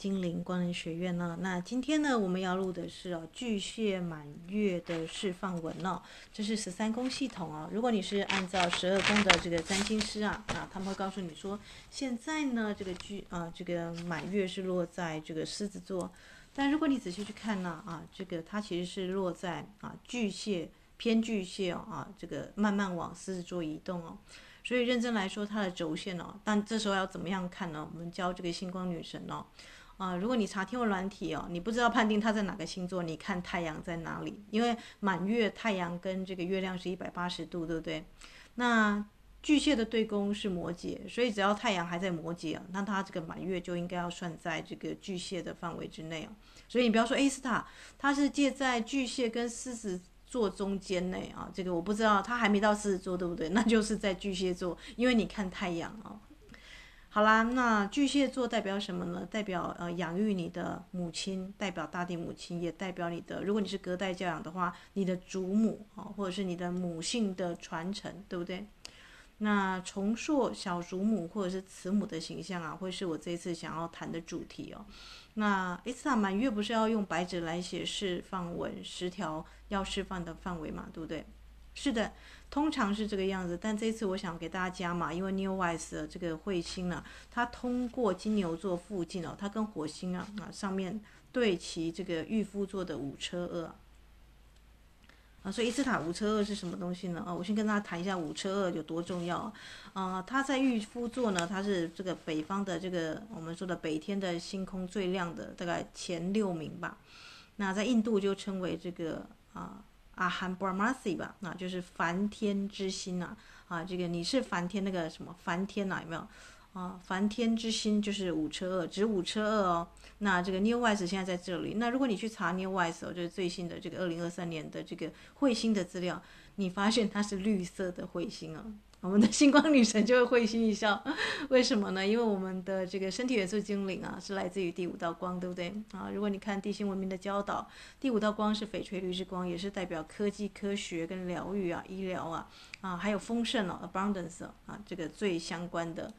精灵光能学院呢？那今天呢，我们要录的是哦巨蟹满月的释放文哦，这是十三宫系统哦。如果你是按照十二宫的这个占星师啊，啊他们会告诉你说，现在呢这个巨啊这个满月是落在这个狮子座，但如果你仔细去看呢啊，这个它其实是落在啊巨蟹偏巨蟹哦啊，这个慢慢往狮子座移动哦。所以认真来说，它的轴线哦，但这时候要怎么样看呢？我们教这个星光女神哦，啊、如果你查天文软体哦，你不知道判定它在哪个星座，你看太阳在哪里？因为满月太阳跟这个月亮是一百八十度，对不对？那巨蟹的对宫是摩羯，所以只要太阳还在摩羯啊，那它这个满月就应该要算在这个巨蟹的范围之内哦。所以你不要说，哎，斯塔，它是借在巨蟹跟狮子。座中间内啊，这个我不知道，他还没到狮子座，对不对？那就是在巨蟹座，因为你看太阳啊。好啦，那巨蟹座代表什么呢？代表呃养育你的母亲，代表大地母亲，也代表你的，如果你是隔代教养的话，你的祖母啊，或者是你的母性的传承，对不对？那重塑小祖母或者是慈母的形象啊，会是我这一次想要谈的主题哦。那伊斯塔满月不是要用白纸来写释放文十条要释放的范围嘛，对不对？是的，通常是这个样子。但这次我想给大家加码，因为 New Wise 的这个彗星呢、它通过金牛座附近哦，它跟火星啊啊上面对齐这个御夫座的五车二。啊，所以伊斯塔五车二是什么东西呢？啊，我先跟大家谈一下五车二有多重要。啊、呃，它在御夫座呢，它是这个北方的这个我们说的北天的星空最亮的，大概前六名吧。那在印度就称为这个啊阿罕布拉玛西吧，那就是梵天之心啊。啊，这个你是梵天那个什么梵天呐、啊？有没有？啊，梵天之心就是五车二，指五车二哦。那这个 New Wise 现在在这里。那如果你去查 New Wise 哦，就是最新的这个二零二三年的这个彗星的资料，你发现它是绿色的彗星哦。我们的星光女神就会会心一笑，为什么呢？因为我们的这个身体元素精灵啊，是来自于第五道光，对不对？啊，如果你看地心文明的教导，第五道光是翡翠绿之光，也是代表科技、科学跟疗愈啊、医疗啊，啊，还有丰盛哦，abundance 啊，这个最相关的。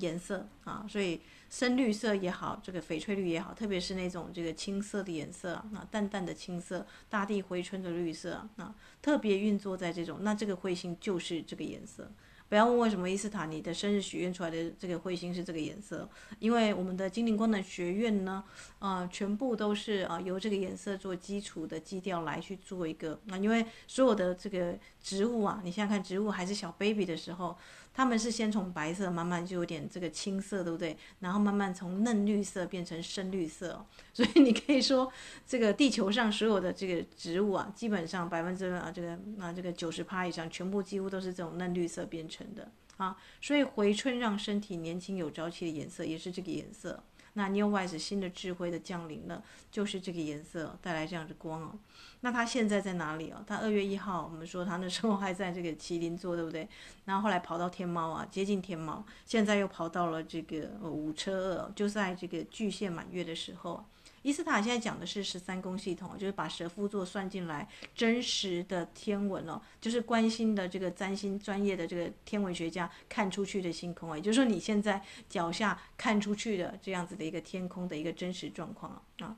颜色啊，所以深绿色也好，这个翡翠绿也好，特别是那种这个青色的颜色啊，淡淡的青色，大地回春的绿色啊，特别运作在这种，那这个彗星就是这个颜色。不要问为什么伊斯塔你的生日许愿出来的这个彗星是这个颜色，因为我们的精灵光能学院呢，啊，全部都是啊由这个颜色做基础的基调来去做一个啊，因为所有的这个植物啊，你想想看，植物还是小 baby 的时候。他们是先从白色慢慢就有点这个青色，对不对？然后慢慢从嫩绿色变成深绿色，所以你可以说，这个地球上所有的这个植物啊，基本上百分之啊这个啊这个九十趴以上，全部几乎都是这种嫩绿色变成的啊。所以回春让身体年轻有朝气的颜色也是这个颜色。那 Neowise 新的智慧的降临了，就是这个颜色带来这样的光哦。那它现在在哪里哦？它二月一号，我们说它那时候还在这个麒麟座，对不对？然后后来跑到天猫啊，接近天猫，现在又跑到了这个五车二，就在这个巨蟹满月的时候。伊斯塔现在讲的是十三宫系统，就是把蛇夫座算进来，真实的天文哦，就是关心的这个占星专业的这个天文学家看出去的星空，也就是说你现在脚下看出去的这样子的一个天空的一个真实状况啊，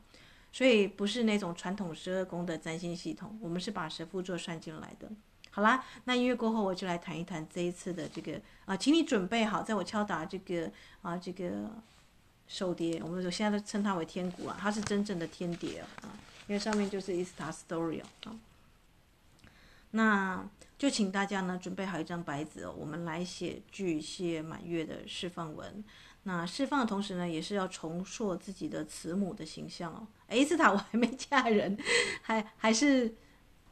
所以不是那种传统十二宫的占星系统，我们是把蛇夫座算进来的。好啦，那音乐过后我就来谈一谈这一次的这个啊，请你准备好，在我敲打这个啊这个。手碟，我们就现在都称它为天鼓啊，它是真正的天碟啊，因为上面就是伊斯塔 story 啊。那就请大家呢准备好一张白纸哦，我们来写巨蟹满月的释放文。那释放的同时呢，也是要重塑自己的慈母的形象哦。伊斯塔我还没嫁人，还还是。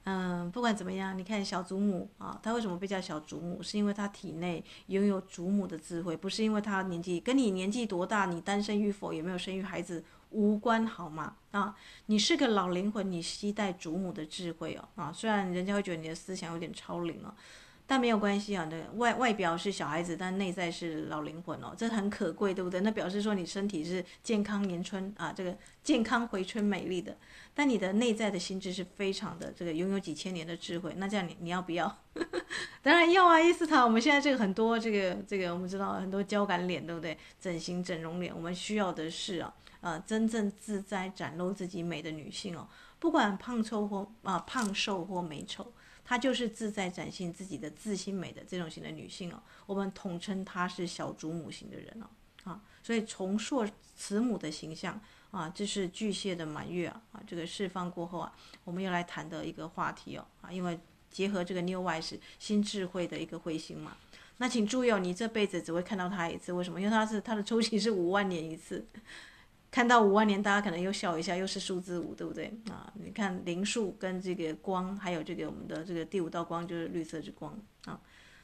嗯，不管怎么样，你看小祖母啊，她为什么被叫小祖母？是因为她体内拥有祖母的智慧，不是因为她年纪跟你年纪多大，你单身与否，有没有生育孩子无关，好吗？啊，你是个老灵魂，你期待祖母的智慧哦，啊，虽然人家会觉得你的思想有点超龄了。但没有关系啊，那外外表是小孩子，但内在是老灵魂哦，这很可贵，对不对？那表示说你身体是健康年春啊，这个健康回春美丽的，但你的内在的心智是非常的这个拥有几千年的智慧。那这样你你要不要？当然要啊，伊斯塔，我们现在这个很多这个这个我们知道很多胶感脸，对不对？整形整容脸，我们需要的是啊呃真正自在展露自己美的女性哦，不管胖瘦或啊、胖瘦或美丑，她就是自在展现自己的自信美的这种型的女性哦，我们统称她是小主母型的人哦，啊，所以重塑慈母的形象啊，这是巨蟹的满月啊，啊，这个释放过后啊，我们要来谈的一个话题哦，啊，因为结合这个 New Wise 新智慧的一个彗星嘛。那请注意哦，你这辈子只会看到它一次，为什么？因为它是它的周期是五万年一次，看到五万年，大家可能又笑一下，又是数字五，对不对啊？你看零数跟这个光，还有这个我们的这个第五道光就是绿色之光啊，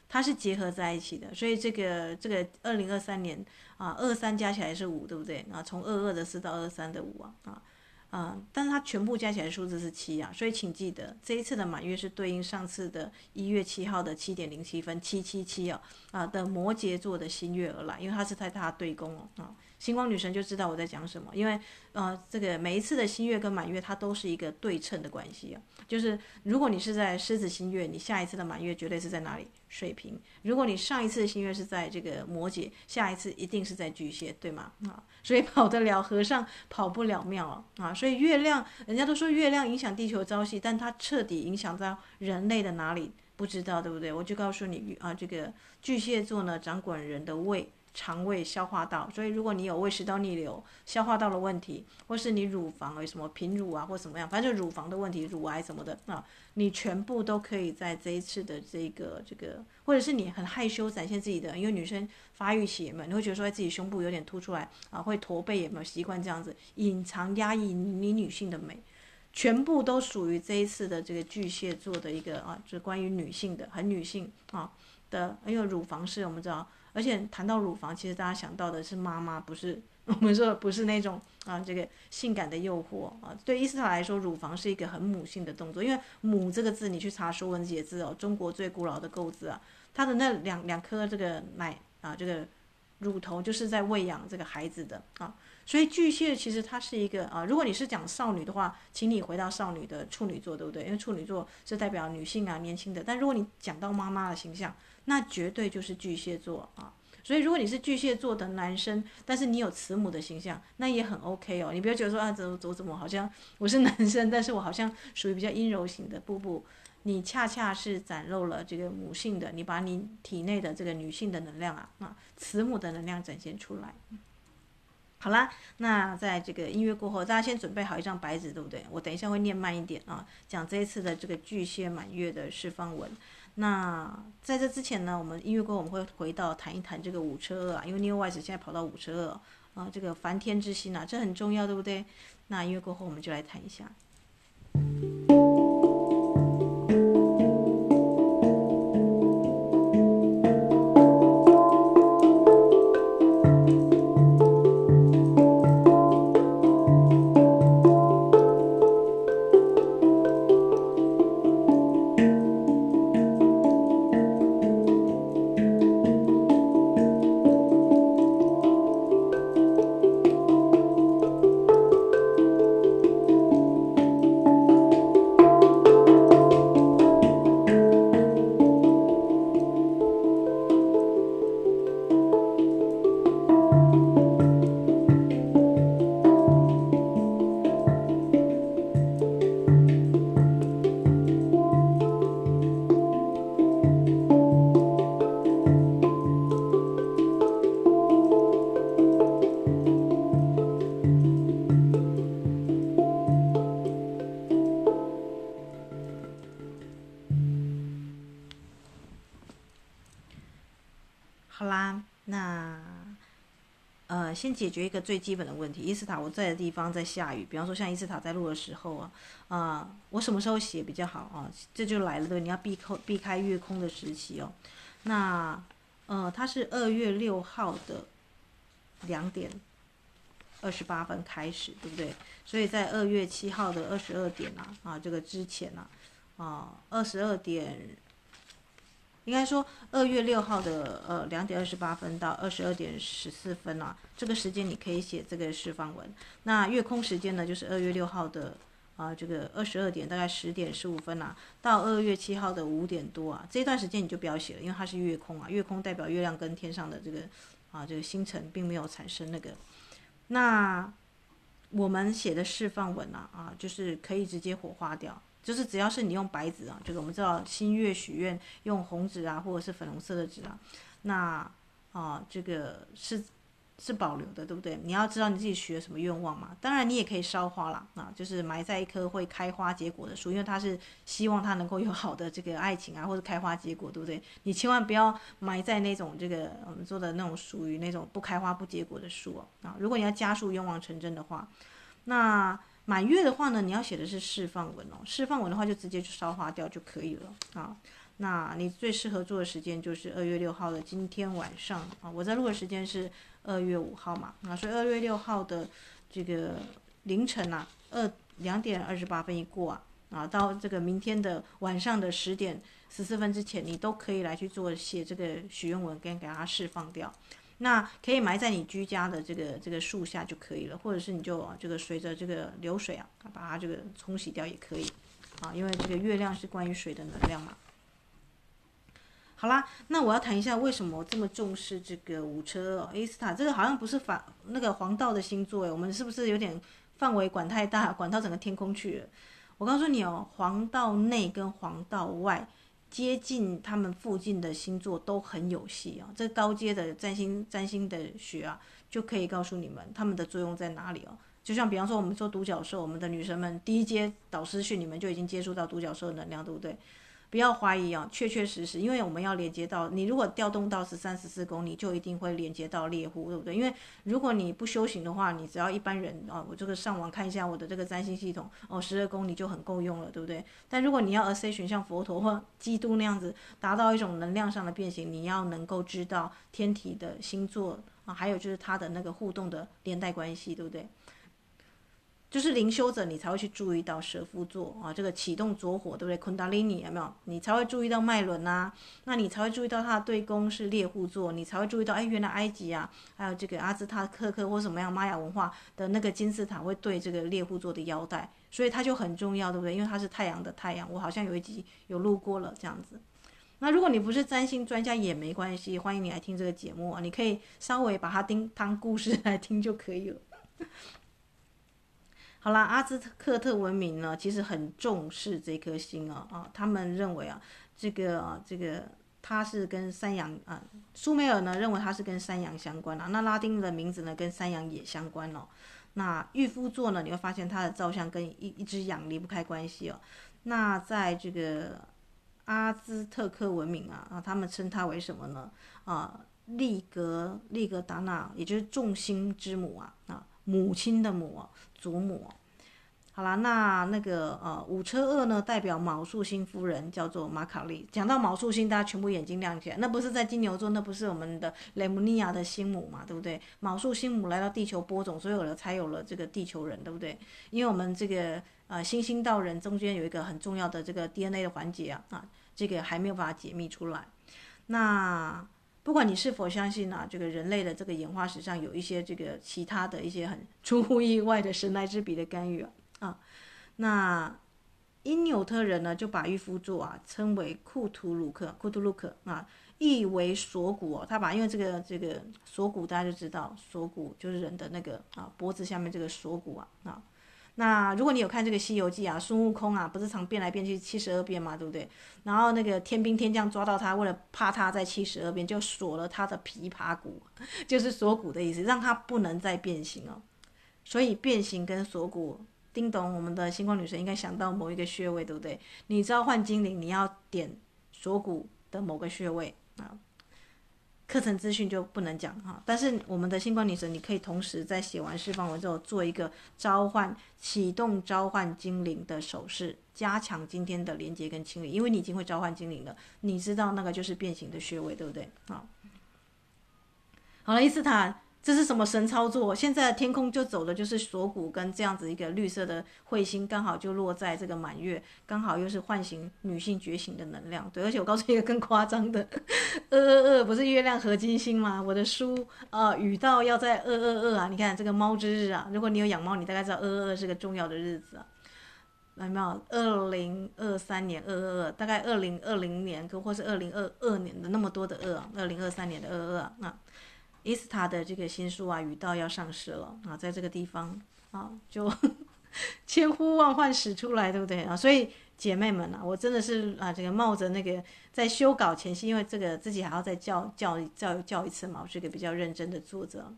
它是结合在一起的，所以这个这个二零二三年啊，二三加起来是五，对不对？啊，从二二的四到二三的五啊啊。啊、但是它全部加起来数字是七啊，所以请记得这一次的满月是对应上次的一月七号的七点零七分七七七啊啊的摩羯座的新月而来，因为它是在它对宫哦啊，星光女神就知道我在讲什么，因为呃这个每一次的新月跟满月它都是一个对称的关系啊，就是如果你是在狮子新月，你下一次的满月绝对是在哪里？水瓶。如果你上一次的新月是在这个摩羯，下一次一定是在巨蟹，对吗？啊。所以跑得了和尚跑不了庙啊！啊，所以月亮，人家都说月亮影响地球朝夕，但它彻底影响到人类的哪里？不知道，对不对？我就告诉你啊，这个巨蟹座呢，掌管人的胃。肠胃消化道，所以如果你有胃食道逆流、消化道的问题，或是你乳房有什么贫乳啊，或什么样，反正就乳房的问题、乳癌什么的啊，你全部都可以在这一次的这个这个，或者是你很害羞展现自己的，因为女生发育期嘛，你会觉得说自己胸部有点凸出来啊，会驼背，有没有习惯这样子隐藏压抑你女性的美，全部都属于这一次的这个巨蟹座的一个啊，就是关于女性的，很女性啊的，因为乳房是我们知道。而且谈到乳房，其实大家想到的是妈妈，不是我们说不是那种啊，这个性感的诱惑啊。对伊斯塔来说，乳房是一个很母性的动作，因为“母”这个字，你去查《说文解字》哦，中国最古老的构字啊，它的那两两颗这个奶啊，这个乳头就是在喂养这个孩子的啊。所以巨蟹其实它是一个啊，如果你是讲少女的话，请你回到少女的处女座，对不对？因为处女座是代表女性啊，年轻的。但如果你讲到妈妈的形象，那绝对就是巨蟹座啊，所以如果你是巨蟹座的男生，但是你有慈母的形象，那也很 OK 哦。你不要觉得说啊，怎么怎么怎么，好像我是男生，但是我好像属于比较阴柔型的。不不，你恰恰是展露了这个母性的，你把你体内的这个女性的能量啊啊，慈母的能量展现出来。好啦，那在这个音乐过后，大家先准备好一张白纸，对不对？我等一下会念慢一点啊，讲这一次的这个巨蟹满月的释放文。那在这之前呢，我们音乐过后我们会回到谈一谈这个五车二啊，因为 New Wise 现在跑到五车二啊，这个梵天之心啊，这很重要，对不对？那音乐过后我们就来谈一下。解决一个最基本的问题。伊斯塔我在的地方在下雨，比方说像伊斯塔在录的时候啊，啊、我什么时候写比较好啊？这就来了，对，你要避空避开月空的时期哦。那呃，它是二月六号的两点二十八分开始，对不对？所以在二月七号的二十二点啊啊，这个之前啊啊二十二点。应该说，二月六号的呃两点二十八分到二十二点十四分啊，这个时间你可以写这个释放文。那月空时间呢，就是二月六号的啊、这个二十二点大概十点十五分啊，到二月七号的五点多啊，这段时间你就不要写了，因为它是月空啊，月空代表月亮跟天上的这个啊这个星辰并没有产生那个。那我们写的释放文啊啊，就是可以直接火化掉，就是只要是你用白纸啊，这个我们知道新月许愿用红纸啊，或者是粉红色的纸啊，那啊这个是。是保留的，对不对？你要知道你自己许了什么愿望嘛。当然，你也可以烧花了啊，就是埋在一棵会开花结果的树，因为它是希望它能够有好的这个爱情啊，或者开花结果，对不对？你千万不要埋在那种这个我们说的那种属于那种不开花不结果的树啊。啊，如果你要加速愿望成真的话，那满月的话呢，你要写的是释放文哦。释放文的话，就直接去烧花掉就可以了啊。那你最适合做的时间就是二月六号的今天晚上啊。我在录的时间是。二月五号嘛，啊，所以二月六号的这个凌晨啊，二两点二十八分一过啊，啊，到这个明天的晚上的十点十四分之前，你都可以来去做写这个许愿文，跟给它释放掉。那可以埋在你居家的这个这个树下就可以了，或者是你就这个随着这个流水啊，把它这个冲洗掉也可以，啊，因为这个月亮是关于水的能量嘛。好啦，那我要谈一下为什么这么重视这个五车哦，伊斯塔这个好像不是反那个黄道的星座诶，我们是不是有点范围管太大，管到整个天空去了？我告诉你哦，黄道内跟黄道外接近他们附近的星座都很有戏啊，这高阶的占星占星的学啊，就可以告诉你们他们的作用在哪里哦。就像比方说我们说独角兽，我们的女生们第一阶导师训，你们就已经接触到独角兽能量，对不对？不要怀疑啊，确确实实，因为我们要连接到你，如果调动到十三、十四宫，你就一定会连接到猎户，对不对？因为如果你不修行的话，你只要一般人啊，我这个上网看一下我的这个占星系统哦，十二宫你就很够用了，对不对？但如果你要 a s c e n 像佛陀或基督那样子，达到一种能量上的变形，你要能够知道天体的星座啊，还有就是它的那个互动的连带关系，对不对？就是灵修者，你才会去注意到蛇夫座啊，这个启动着火，对不对？昆达里尼有没有？你才会注意到脉轮呐，那你才会注意到它的对宫是猎户座，你才会注意到，哎，原来埃及啊，还有这个阿兹塔克克或什么样玛雅文化的那个金字塔会对这个猎户座的腰带，所以它就很重要，对不对？因为它是太阳的太阳，我好像有一集有录过了这样子。那如果你不是占星专家也没关系，欢迎你来听这个节目啊，你可以稍微把它听当故事来听就可以了。好啦，阿兹特克特文明呢，其实很重视这颗星啊啊，他们认为啊，这个啊这个它是跟山羊啊，苏美尔呢认为它是跟山羊相关啊，那拉丁的名字呢跟山羊也相关哦。那御夫座呢，你会发现它的造像跟一一只羊离不开关系哦。那在这个阿兹特克文明啊啊，他们称它为什么呢？啊，利格利格达纳，也就是众星之母啊啊。母亲的母，祖母，好啦，那那个呃，五车二呢，代表卯宿星夫人，叫做马卡利。讲到卯宿星，大家全部眼睛亮起来，那不是在金牛座，那不是我们的雷姆尼亚的星母嘛，对不对？卯宿星母来到地球播种，所以有了才有了这个地球人，对不对？因为我们这个呃，星星到人中间有一个很重要的这个 DNA 的环节啊，啊，这个还没有办法解密出来，那。不管你是否相信啊，这个人类的这个演化史上有一些这个其他的一些很出乎意外的神来之笔的干预啊，那因纽特人呢就把御夫座啊称为库图鲁克，库图鲁克啊，意为锁骨哦，他把因为这个这个锁骨大家就知道，锁骨就是人的那个啊脖子下面这个锁骨啊啊。那如果你有看这个《西游记》啊，孙悟空啊，不是常变来变去七十二变嘛，对不对？然后那个天兵天将抓到他，为了怕他在七十二变，就锁了他的琵琶骨，就是锁骨的意思，让他不能再变形哦。所以变形跟锁骨，叮咚，我们的星光女神应该想到某一个穴位，对不对？你召唤精灵，你要点锁骨的某个穴位啊。课程资讯就不能讲哈，但是我们的星光女神，你可以同时在写完释放文之后，做一个召唤、启动召唤精灵的手势，加强今天的连接跟清理，因为你已经会召唤精灵了，你知道那个就是变形的穴位，对不对？好，好了，伊斯坦。这是什么神操作？现在天空就走的就是锁骨跟这样子一个绿色的彗星，刚好就落在这个满月，刚好又是唤醒女性觉醒的能量。对，而且我告诉你一个更夸张的，二二二不是月亮合金星吗？我的书啊，语道要在二二二啊！你看这个猫之日啊，如果你有养猫，你大概知道二二二是个重要的日子啊。有没有？二零二三年二二二，大概二零二零年，或是二零二二年的那么多的二啊，二零二三年的二二二啊。伊斯塔的这个新书啊，语道要上市了啊，在这个地方啊，就 千呼万唤始出来，对不对啊？所以姐妹们啊，我真的是啊，这个冒着那个在修稿前夕，因为这个自己还要再教教教教一次嘛，我是一个比较认真的作者，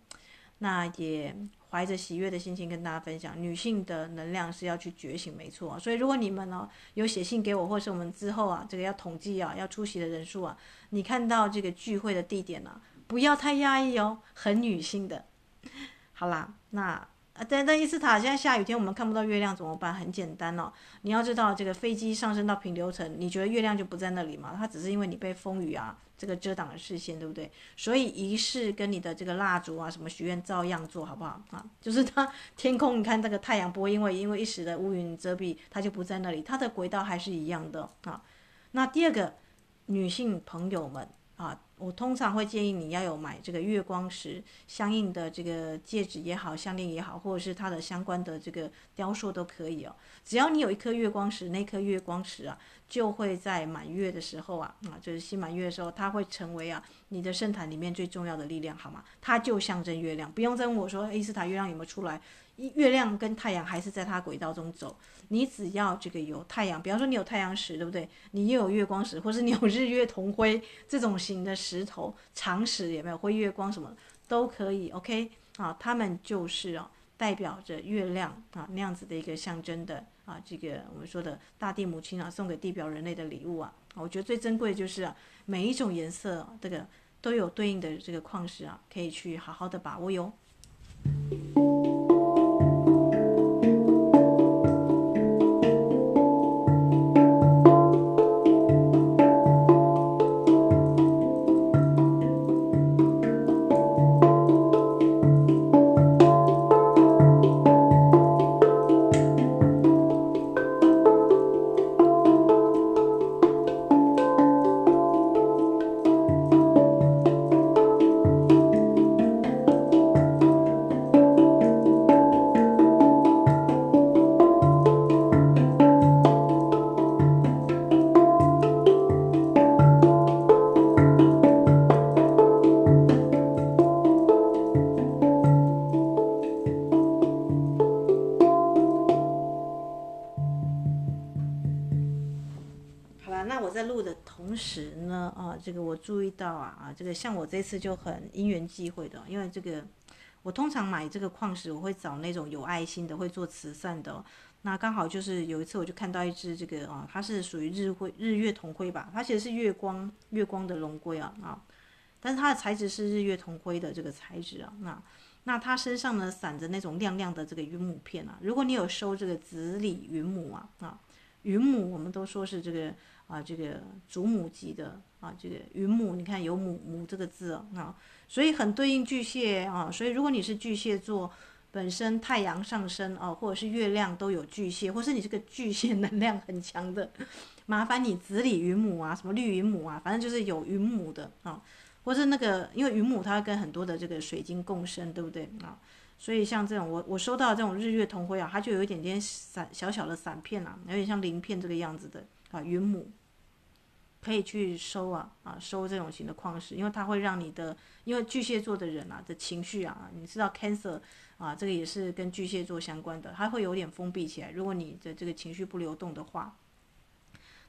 那也。怀着喜悦的心情跟大家分享，女性的能量是要去觉醒，没错。所以如果你们呢有写信给我，或是我们之后啊这个要统计啊要出席的人数啊，你看到这个聚会的地点呢、啊，不要太压抑哦，很女性的。好啦，那。啊，但但伊斯塔现在下雨天，我们看不到月亮怎么办？很简单哦，你要知道，这个飞机上升到平流层，你觉得月亮就不在那里吗？它只是因为你被风雨啊这个遮挡了视线，对不对？所以仪式跟你的这个蜡烛啊，什么许愿照样做好不好啊？就是它天空，你看这个太阳不会因为因为一时的乌云遮蔽，它就不在那里，它的轨道还是一样的啊。那第二个，女性朋友们啊。我通常会建议你要有买这个月光石相应的这个戒指也好，项链也好，或者是它的相关的这个雕塑都可以哦。只要你有一颗月光石，那颗月光石啊，就会在满月的时候啊，啊，就是新满月的时候，它会成为啊你的圣坛里面最重要的力量，好吗？它就象征月亮，不用再问我说伊斯塔月亮有没有出来。月亮跟太阳还是在它轨道中走，你只要这个有太阳，比方说你有太阳石，对不对？你又有月光石，或是你有日月同辉这种型的石头，长石有没有辉月光什么都可以，OK 啊？它们就是啊，代表着月亮啊那样子的一个象征的啊，这个我们说的大地母亲啊，送给地表人类的礼物啊。我觉得最珍贵的就是啊，每一种颜色，这个都有对应的这个矿石啊，可以去好好的把握哟。注意到啊啊，这个像我这次就很因缘际会的，因为这个我通常买这个矿石，我会找那种有爱心的，会做慈善的。那刚好就是有一次我就看到一只这个啊，它是属于日辉日月同辉吧，它其实是月光月光的龙龟啊啊，但是它的材质是日月同辉的这个材质啊。那那它身上呢散着那种亮亮的这个云母片啊，如果你有收这个紫锂云母啊啊，云母我们都说是这个。啊，这个祖母级的啊，这个云母，你看有母母这个字啊，所以很对应巨蟹啊，所以如果你是巨蟹座，本身太阳上升啊，或者是月亮都有巨蟹，或是你这个巨蟹能量很强的，麻烦你紫锂云母啊，什么绿云母啊，反正就是有云母的啊，或是那个，因为云母它跟很多的这个水晶共生，对不对啊？所以像这种我我收到这种日月同辉啊，它就有一点点散小小的散片啊，有点像鳞片这个样子的啊，云母。可以去收啊啊，收这种型的矿石，因为它会让你的，因为巨蟹座的人啊的情绪啊，你知道 Cancer 啊，这个也是跟巨蟹座相关的，它会有点封闭起来。如果你的这个情绪不流动的话，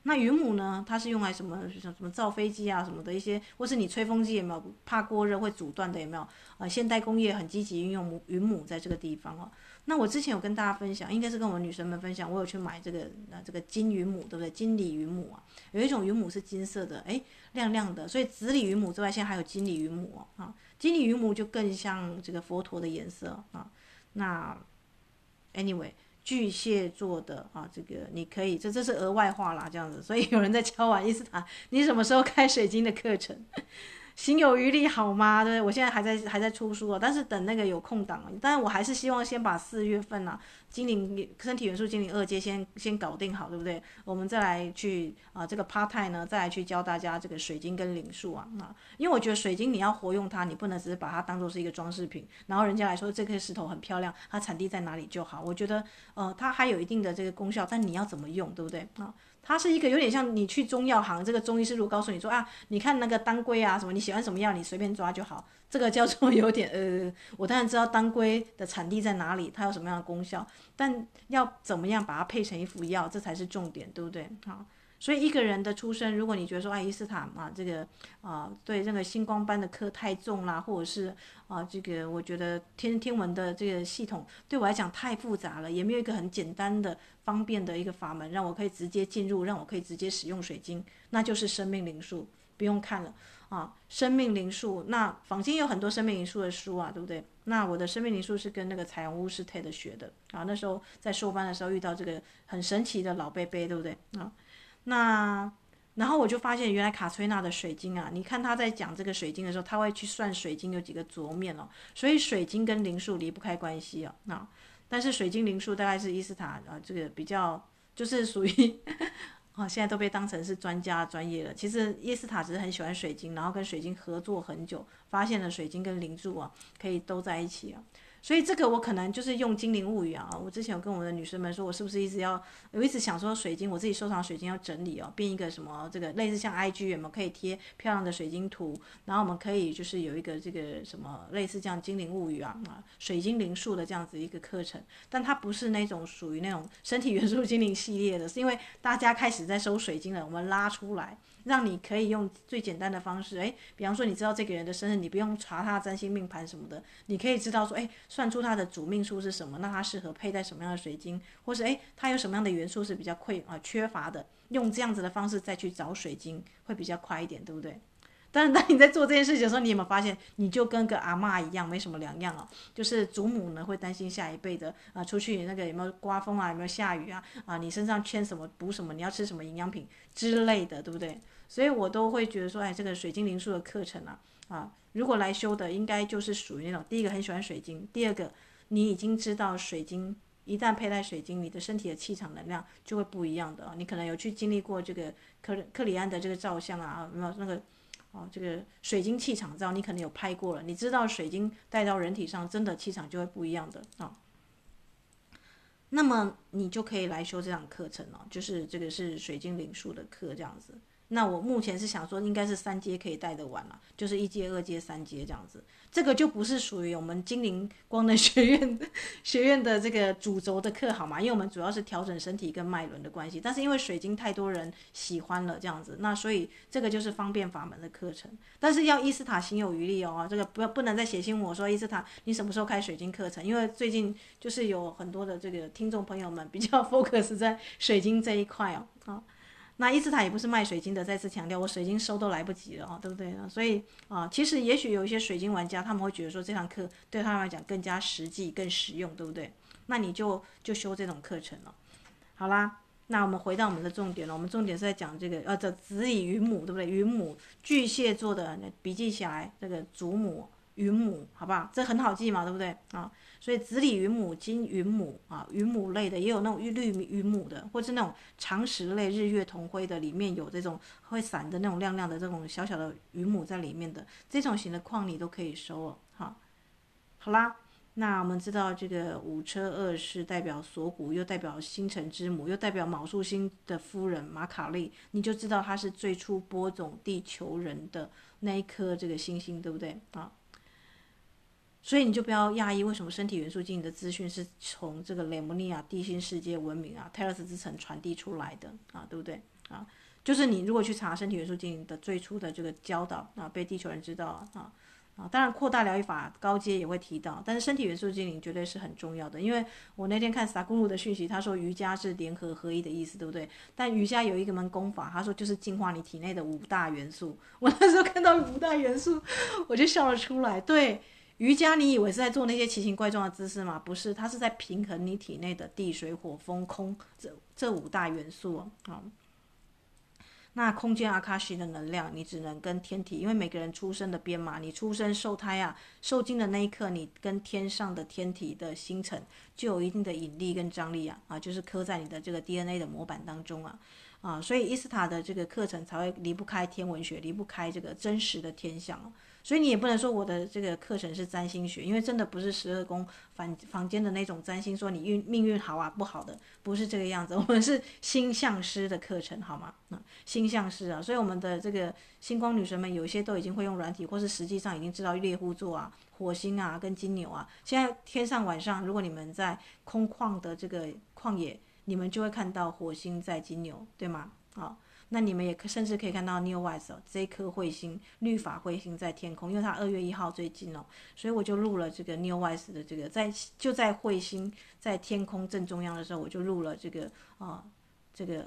那云母呢，它是用来什么像什么造飞机啊什么的一些，或是你吹风机有没有怕过热会阻断的有没有？啊，现代工业很积极运用云母在这个地方哦。那我之前有跟大家分享，应该是跟我们女生们分享，我有去买这个那这个金云母，对不对？金鲤云母啊，有一种云母是金色的，诶，亮亮的。所以紫鲤云母之外，现在还有金鲤云母啊，金鲤云母就更像这个佛陀的颜色啊。那 anyway，巨蟹座的啊，这个你可以，这这是额外话啦，这样子。所以有人在敲碗伊斯塔，你什么时候开水晶的课程？心有余力好吗？对，我现在还在还在出书啊，但是等那个有空档，但是我还是希望先把四月份啊，精灵身体元素精灵二阶先先搞定好，对不对？我们再来去啊这个 part time 呢，再来去教大家这个水晶跟灵数啊啊，因为我觉得水晶你要活用它，你不能只是把它当做是一个装饰品，然后人家来说这颗石头很漂亮，它产地在哪里就好。我觉得呃它还有一定的这个功效，但你要怎么用，对不对啊？它是一个有点像你去中药行，这个中医师如告诉你说啊，你看那个当归啊什么，你喜欢什么药，你随便抓就好。这个叫做有点呃，我当然知道当归的产地在哪里，它有什么样的功效，但要怎么样把它配成一副药，这才是重点，对不对？好。所以一个人的出生，如果你觉得说，爱因斯坦啊，这个啊、对这个星光般的课太重啦，或者是啊、这个我觉得天天文的这个系统对我来讲太复杂了，也没有一个很简单的、方便的一个法门，让我可以直接进入，让我可以直接使用水晶，那就是生命灵数，不用看了啊，生命灵数。那坊间有很多生命灵数的书啊，对不对？那我的生命灵数是跟那个彩虹巫师 Ted 学的啊，那时候在授班的时候遇到这个很神奇的老贝贝，对不对啊？那，然后我就发现，原来卡崔娜的水晶啊，你看他在讲这个水晶的时候，他会去算水晶有几个桌面哦，所以水晶跟灵数离不开关系哦。那，但是水晶灵数大概是伊斯塔啊，这个比较就是属于，啊，现在都被当成是专家专业了。其实伊斯塔只是很喜欢水晶，然后跟水晶合作很久，发现了水晶跟灵数啊可以都在一起啊。所以这个我可能就是用精灵物语啊，我之前有跟我的女生们说，我是不是一直要，我一直想说水晶，我自己收藏水晶要整理哦，变一个什么这个类似像 IG 有没有可以贴漂亮的水晶图，然后我们可以就是有一个这个什么类似这样精灵物语啊啊，水晶灵数的这样子一个课程，但它不是那种属于那种身体元素精灵系列的，是因为大家开始在收水晶了，我们拉出来。让你可以用最简单的方式，诶，比方说你知道这个人的生日，你不用查他占星命盘什么的，你可以知道说，诶，算出他的主命数是什么，那他适合佩戴什么样的水晶，或是诶，他有什么样的元素是比较匮啊缺乏的，用这样子的方式再去找水晶会比较快一点，对不对？但是 当你在做这件事情的时候，你有没有发现，你就跟个阿嬷一样，没什么两样哦。就是祖母呢会担心下一辈的啊，出去那个有没有刮风啊，有没有下雨啊，啊，你身上缺什么补什么，你要吃什么营养品之类的，对不对？所以我都会觉得说，哎，这个水晶灵数的课程啊，啊，如果来修的，应该就是属于那种第一个很喜欢水晶，第二个你已经知道水晶一旦佩戴水晶，你的身体的气场能量就会不一样的。你可能有去经历过这个克克里安的这个照相啊，有没有那个？哦，这个水晶气场照你可能有拍过了，你知道水晶带到人体上，真的气场就会不一样的啊、那么你就可以来修这堂课程了，就是这个是水晶灵数的课这样子。那我目前是想说，应该是三阶可以带得完了，就是一阶、二阶、三阶这样子。这个就不是属于我们精灵光能学院学院的这个主轴的课，好吗？因为我们主要是调整身体跟脉轮的关系。但是因为水晶太多人喜欢了这样子，那所以这个就是方便法门的课程。但是要伊斯塔心有余力哦，这个不要不能再写信我说伊斯塔你什么时候开水晶课程？因为最近就是有很多的这个听众朋友们比较 focus 在水晶这一块哦，好。那伊斯塔也不是卖水晶的，再次强调，我水晶收都来不及了啊，对不对？所以啊，其实也许有一些水晶玩家，他们会觉得说这堂课对他们来讲更加实际、更实用，对不对？那你就就修这种课程了。好啦，那我们回到我们的重点了，我们重点是在讲这个呃，这子李云母，对不对？云母巨蟹座的，笔记起来，这个祖母云母，好不好？这很好记嘛，对不对？啊。所以紫李云母、金云母啊，云母类的也有那种玉绿云母的，或是那种长石类日月同辉的，里面有这种会闪的那种亮亮的这种小小的云母在里面的这种型的矿你都可以收哦。好，好啦，那我们知道这个五车二是代表锁骨，又代表星辰之母，又代表卯宿星的夫人马卡利，你就知道它是最初播种地球人的那一颗这个星星，对不对啊？所以你就不要讶异，为什么身体元素精灵的资讯是从这个雷姆尼亚地心世界文明啊，泰勒斯之城传递出来的啊，对不对啊？就是你如果去查身体元素精灵的最初的这个教导啊，被地球人知道啊啊，当然扩大疗愈法高阶也会提到，但是身体元素精灵绝对是很重要的。因为我那天看萨古鲁的讯息，他说瑜伽是联合合一的意思，对不对？但瑜伽有一个门功法，他说就是净化你体内的五大元素。我那时候看到五大元素，我就笑了出来，对。瑜伽，你以为是在做那些奇形怪状的姿势吗？不是，它是在平衡你体内的地、水、火、风、空这这五大元素啊。好，那空间阿卡西的能量，你只能跟天体，因为每个人出生的编码，你出生受胎啊，受精的那一刻，你跟天上的天体的星辰就有一定的引力跟张力啊啊，就是刻在你的这个 DNA 的模板当中啊啊，所以伊斯塔的这个课程才会离不开天文学，离不开这个真实的天象。所以你也不能说我的这个课程是占星学，因为真的不是十二宫房房间的那种占星，说你运命运好啊不好的，不是这个样子。我们是星象师的课程，好吗？啊，星象师啊，所以我们的这个星光女神们有些都已经会用软体，或是实际上已经知道猎户座啊、火星啊跟金牛啊。现在天上晚上，如果你们在空旷的这个旷野，你们就会看到火星在金牛，对吗？好。那你们也可甚至可以看到 Neowise 这颗彗星，绿发彗星在天空，因为它二月一号最近哦，所以我就录了这个 Neowise 的这个在就在彗星在天空正中央的时候，我就录了这个啊这个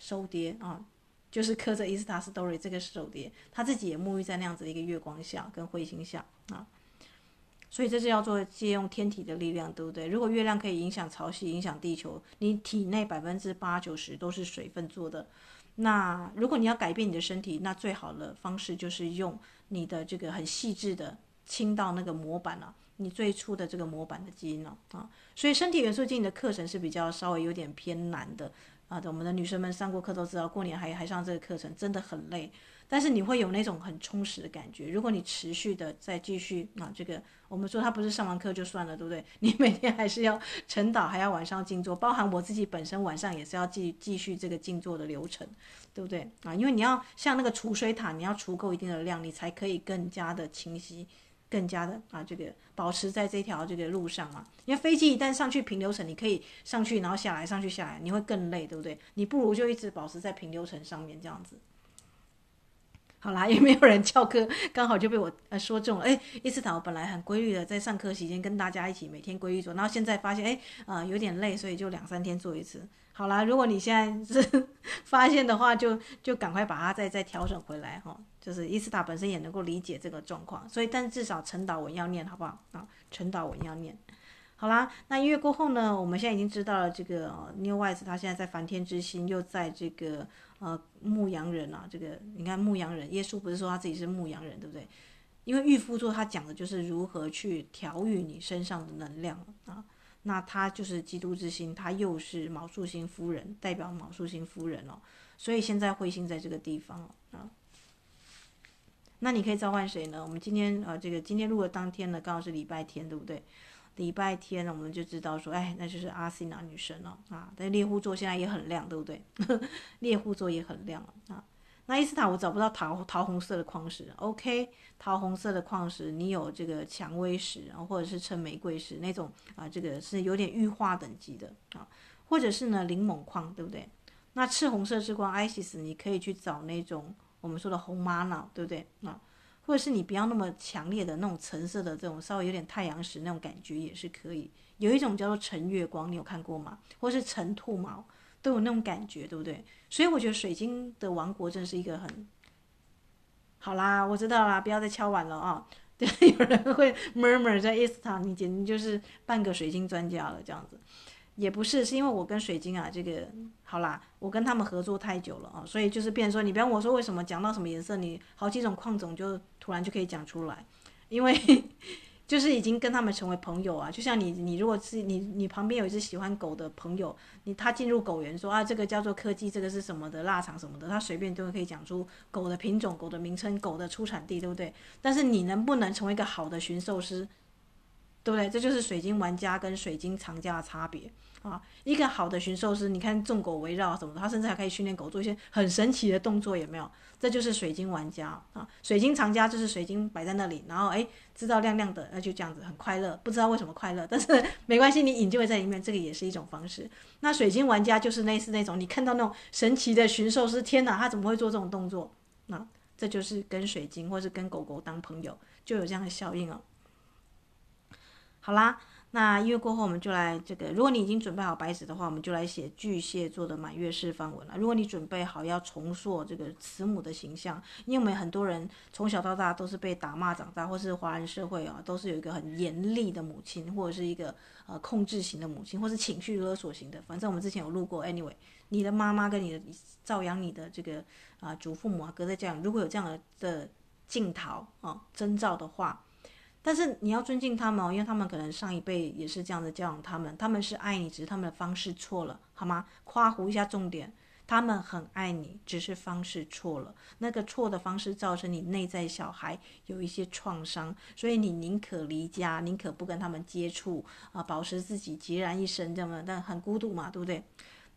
手碟啊，就是刻着 Ista Story 这个手碟，他自己也沐浴在那样子的一个月光下跟彗星下啊，所以这是叫做借用天体的力量，对不对？如果月亮可以影响潮汐，影响地球，你体内百分之八九十都是水分做的。那如果你要改变你的身体，那最好的方式就是用你的这个很细致的清到那个模板了，你最初的这个模板的基因了啊。所以身体元素经营的课程是比较稍微有点偏难的啊。我们的女生们上过课都知道，过年还还上这个课程真的很累。但是你会有那种很充实的感觉。如果你持续的再继续啊，这个我们说他不是上完课就算了，对不对？你每天还是要晨祷，还要晚上静坐，包含我自己本身晚上也是要继继续这个静坐的流程，对不对啊？因为你要像那个储水塔，你要储够一定的量，你才可以更加的清晰，更加的啊这个保持在这条这个路上嘛。因为飞机一旦上去平流层，你可以上去然后下来，上去下来，你会更累，对不对？你不如就一直保持在平流层上面这样子。好啦，也没有人翘课，刚好就被我呃说中了。哎，伊斯塔，我本来很规律的在上课期间跟大家一起每天规律做，然后现在发现哎啊、呃、有点累，所以就两三天做一次。好啦，如果你现在是 发现的话，就就赶快把它再再调整回来哈。就是伊斯塔本身也能够理解这个状况，所以但至少晨祷文要念，好不好啊？晨祷文要念。好啦，那一月过后呢，我们现在已经知道了这个 Neowise 他现在在梵天之星，又在这个。呃，牧羊人啊，这个你看牧羊人，耶稣不是说他自己是牧羊人，对不对？因为御夫座他讲的就是如何去调育你身上的能量啊。那他就是基督之星，他又是昴宿星夫人，代表昴宿星夫人哦。所以现在彗星在这个地方啊。那你可以召唤谁呢？我们今天呃，这个今天录的当天呢，刚好是礼拜天，对不对？礼拜天呢，我们就知道说，哎，那就是阿西娜女神了啊。但猎户座现在也很亮，对不对？猎户座也很亮啊。那伊斯塔，我找不到桃桃红色的矿石。OK，桃红色的矿石，你有这个蔷薇石，然后或者是橙玫瑰石那种啊，这个是有点玉化等级的啊，或者是呢柠檬矿，对不对？那赤红色之光，Isis，你可以去找那种我们说的红玛瑙，对不对啊？或者是你不要那么强烈的那种橙色的这种稍微有点太阳石那种感觉也是可以。有一种叫做橙月光，你有看过吗？或是橙兔毛都有那种感觉，对不对？所以我觉得水晶的王国真是一个很好啦，我知道啦，不要再敲碗了啊！对，有人会 murmur 在 Ista，你简直就是半个水晶专家了，这样子。也不是，是因为我跟水晶啊，这个好啦，我跟他们合作太久了啊，所以就是变成说，你不要我说为什么讲到什么颜色，你好几种矿种就突然就可以讲出来，因为 就是已经跟他们成为朋友啊。就像你，你如果是你，你旁边有一只喜欢狗的朋友，你他进入狗园说啊，这个叫做柯基，这个是什么的腊肠什么的，他随便都可以讲出狗的品种、狗的名称、狗的出产地，对不对？但是你能不能成为一个好的驯兽师，对不对？这就是水晶玩家跟水晶藏家的差别。啊，一个好的驯兽师，你看众狗围绕什么的，他甚至还可以训练狗做一些很神奇的动作，有没有？这就是水晶玩家啊，水晶藏家就是水晶摆在那里，然后诶，知道亮亮的，那就这样子很快乐，不知道为什么快乐，但是 没关系，你引就会在里面，这个也是一种方式。那水晶玩家就是类似那种，你看到那种神奇的驯兽师，天哪，他怎么会做这种动作？那这就是跟水晶或是跟狗狗当朋友，就有这样的效应哦。好啦。那一月过后，我们就来这个。如果你已经准备好白纸的话，我们就来写巨蟹座的满月式范文了。如果你准备好要重塑这个慈母的形象，因为我们很多人从小到大都是被打骂长大，或是华人社会啊，都是有一个很严厉的母亲，或者是一个呃控制型的母亲，或是情绪勒索型的。反正我们之前有录过。Anyway，你的妈妈跟你的照养你的这个啊祖父母啊，隔在这样，如果有这样的的镜头啊征兆的话。但是你要尊敬他们哦，因为他们可能上一辈也是这样子教养他们，他们是爱你，只是他们的方式错了，好吗？夸胡一下重点，他们很爱你，只是方式错了。那个错的方式造成你内在小孩有一些创伤，所以你宁可离家，宁可不跟他们接触啊，保持自己孑然一身这么，但很孤独嘛，对不对？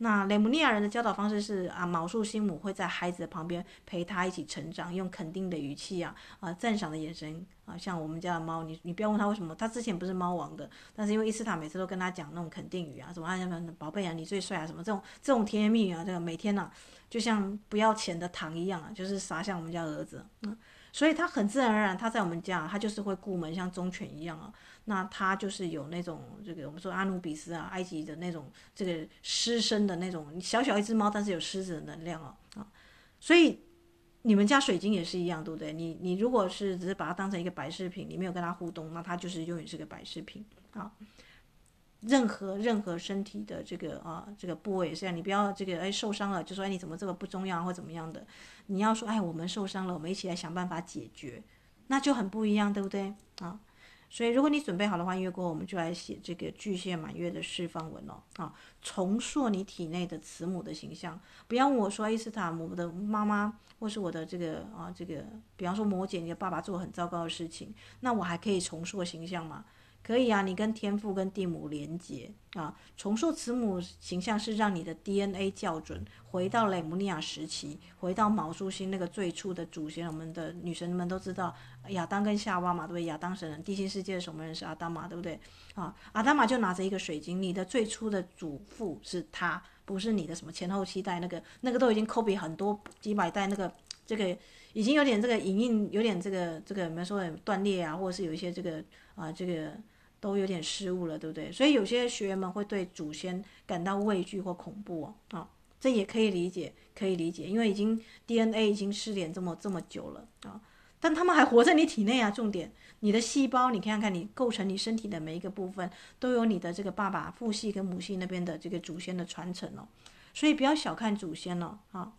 那雷姆尼亚人的教导方式是啊，昴宿星母会在孩子的旁边陪他一起成长，用肯定的语气啊啊赞赏的眼神啊，像我们家的猫，你你不要问他为什么，他之前不是猫王的，但是因为伊斯塔每次都跟他讲那种肯定语啊，什么啊什么宝贝啊，你最帅啊，什么这种这种甜言蜜语啊，这个每天呢、就像不要钱的糖一样啊，就是撒向我们家儿子，嗯，所以他很自然而然，他在我们家，他就是会顾门，像忠犬一样啊。那他就是有那种这个我们说阿努比斯啊，埃及的那种这个狮身的那种小小一只猫，但是有狮子的能量哦啊，所以你们家水晶也是一样，对不对？你你如果是只是把它当成一个摆饰品，你没有跟它互动，那它就是永远是个摆饰品啊。任何任何身体的这个啊这个部位是这样，你不要这个哎受伤了就说哎你怎么这个不重要或怎么样的，你要说哎我们受伤了，我们一起来想办法解决，那就很不一样，对不对啊？所以，如果你准备好的话，月过我们就来写这个巨蟹满月的释放文哦。啊，重塑你体内的慈母的形象。不要问我说伊斯塔姆的妈妈，或是我的这个啊，这个，比方说摩羯，你的爸爸做很糟糕的事情，那我还可以重塑形象吗？可以啊，你跟天父跟地母连接啊，重塑慈母形象是让你的 DNA 校准，回到雷姆尼亚时期，回到昴宿星那个最初的祖先。我们的女神们都知道亚当跟夏娃嘛，对不对？亚当神人，地心世界的守门人是阿当嘛，对不对？啊，阿当玛就拿着一个水晶，你的最初的祖父是他，不是你的什么前后七代那个，那个都已经 copy 很多几百代，那个这个已经有点这个隐印，有点这个这个，比如说断裂啊，或者是有一些这个啊这个。都有点失误了，对不对？所以有些学员们会对祖先感到畏惧或恐怖哦，啊，这也可以理解，可以理解，因为已经 DNA 已经失联这么这么久了啊，但他们还活在你体内啊。重点，你的细胞，你看看你构成你身体的每一个部分，都有你的这个爸爸父系跟母系那边的这个祖先的传承哦，所以不要小看祖先哦，啊，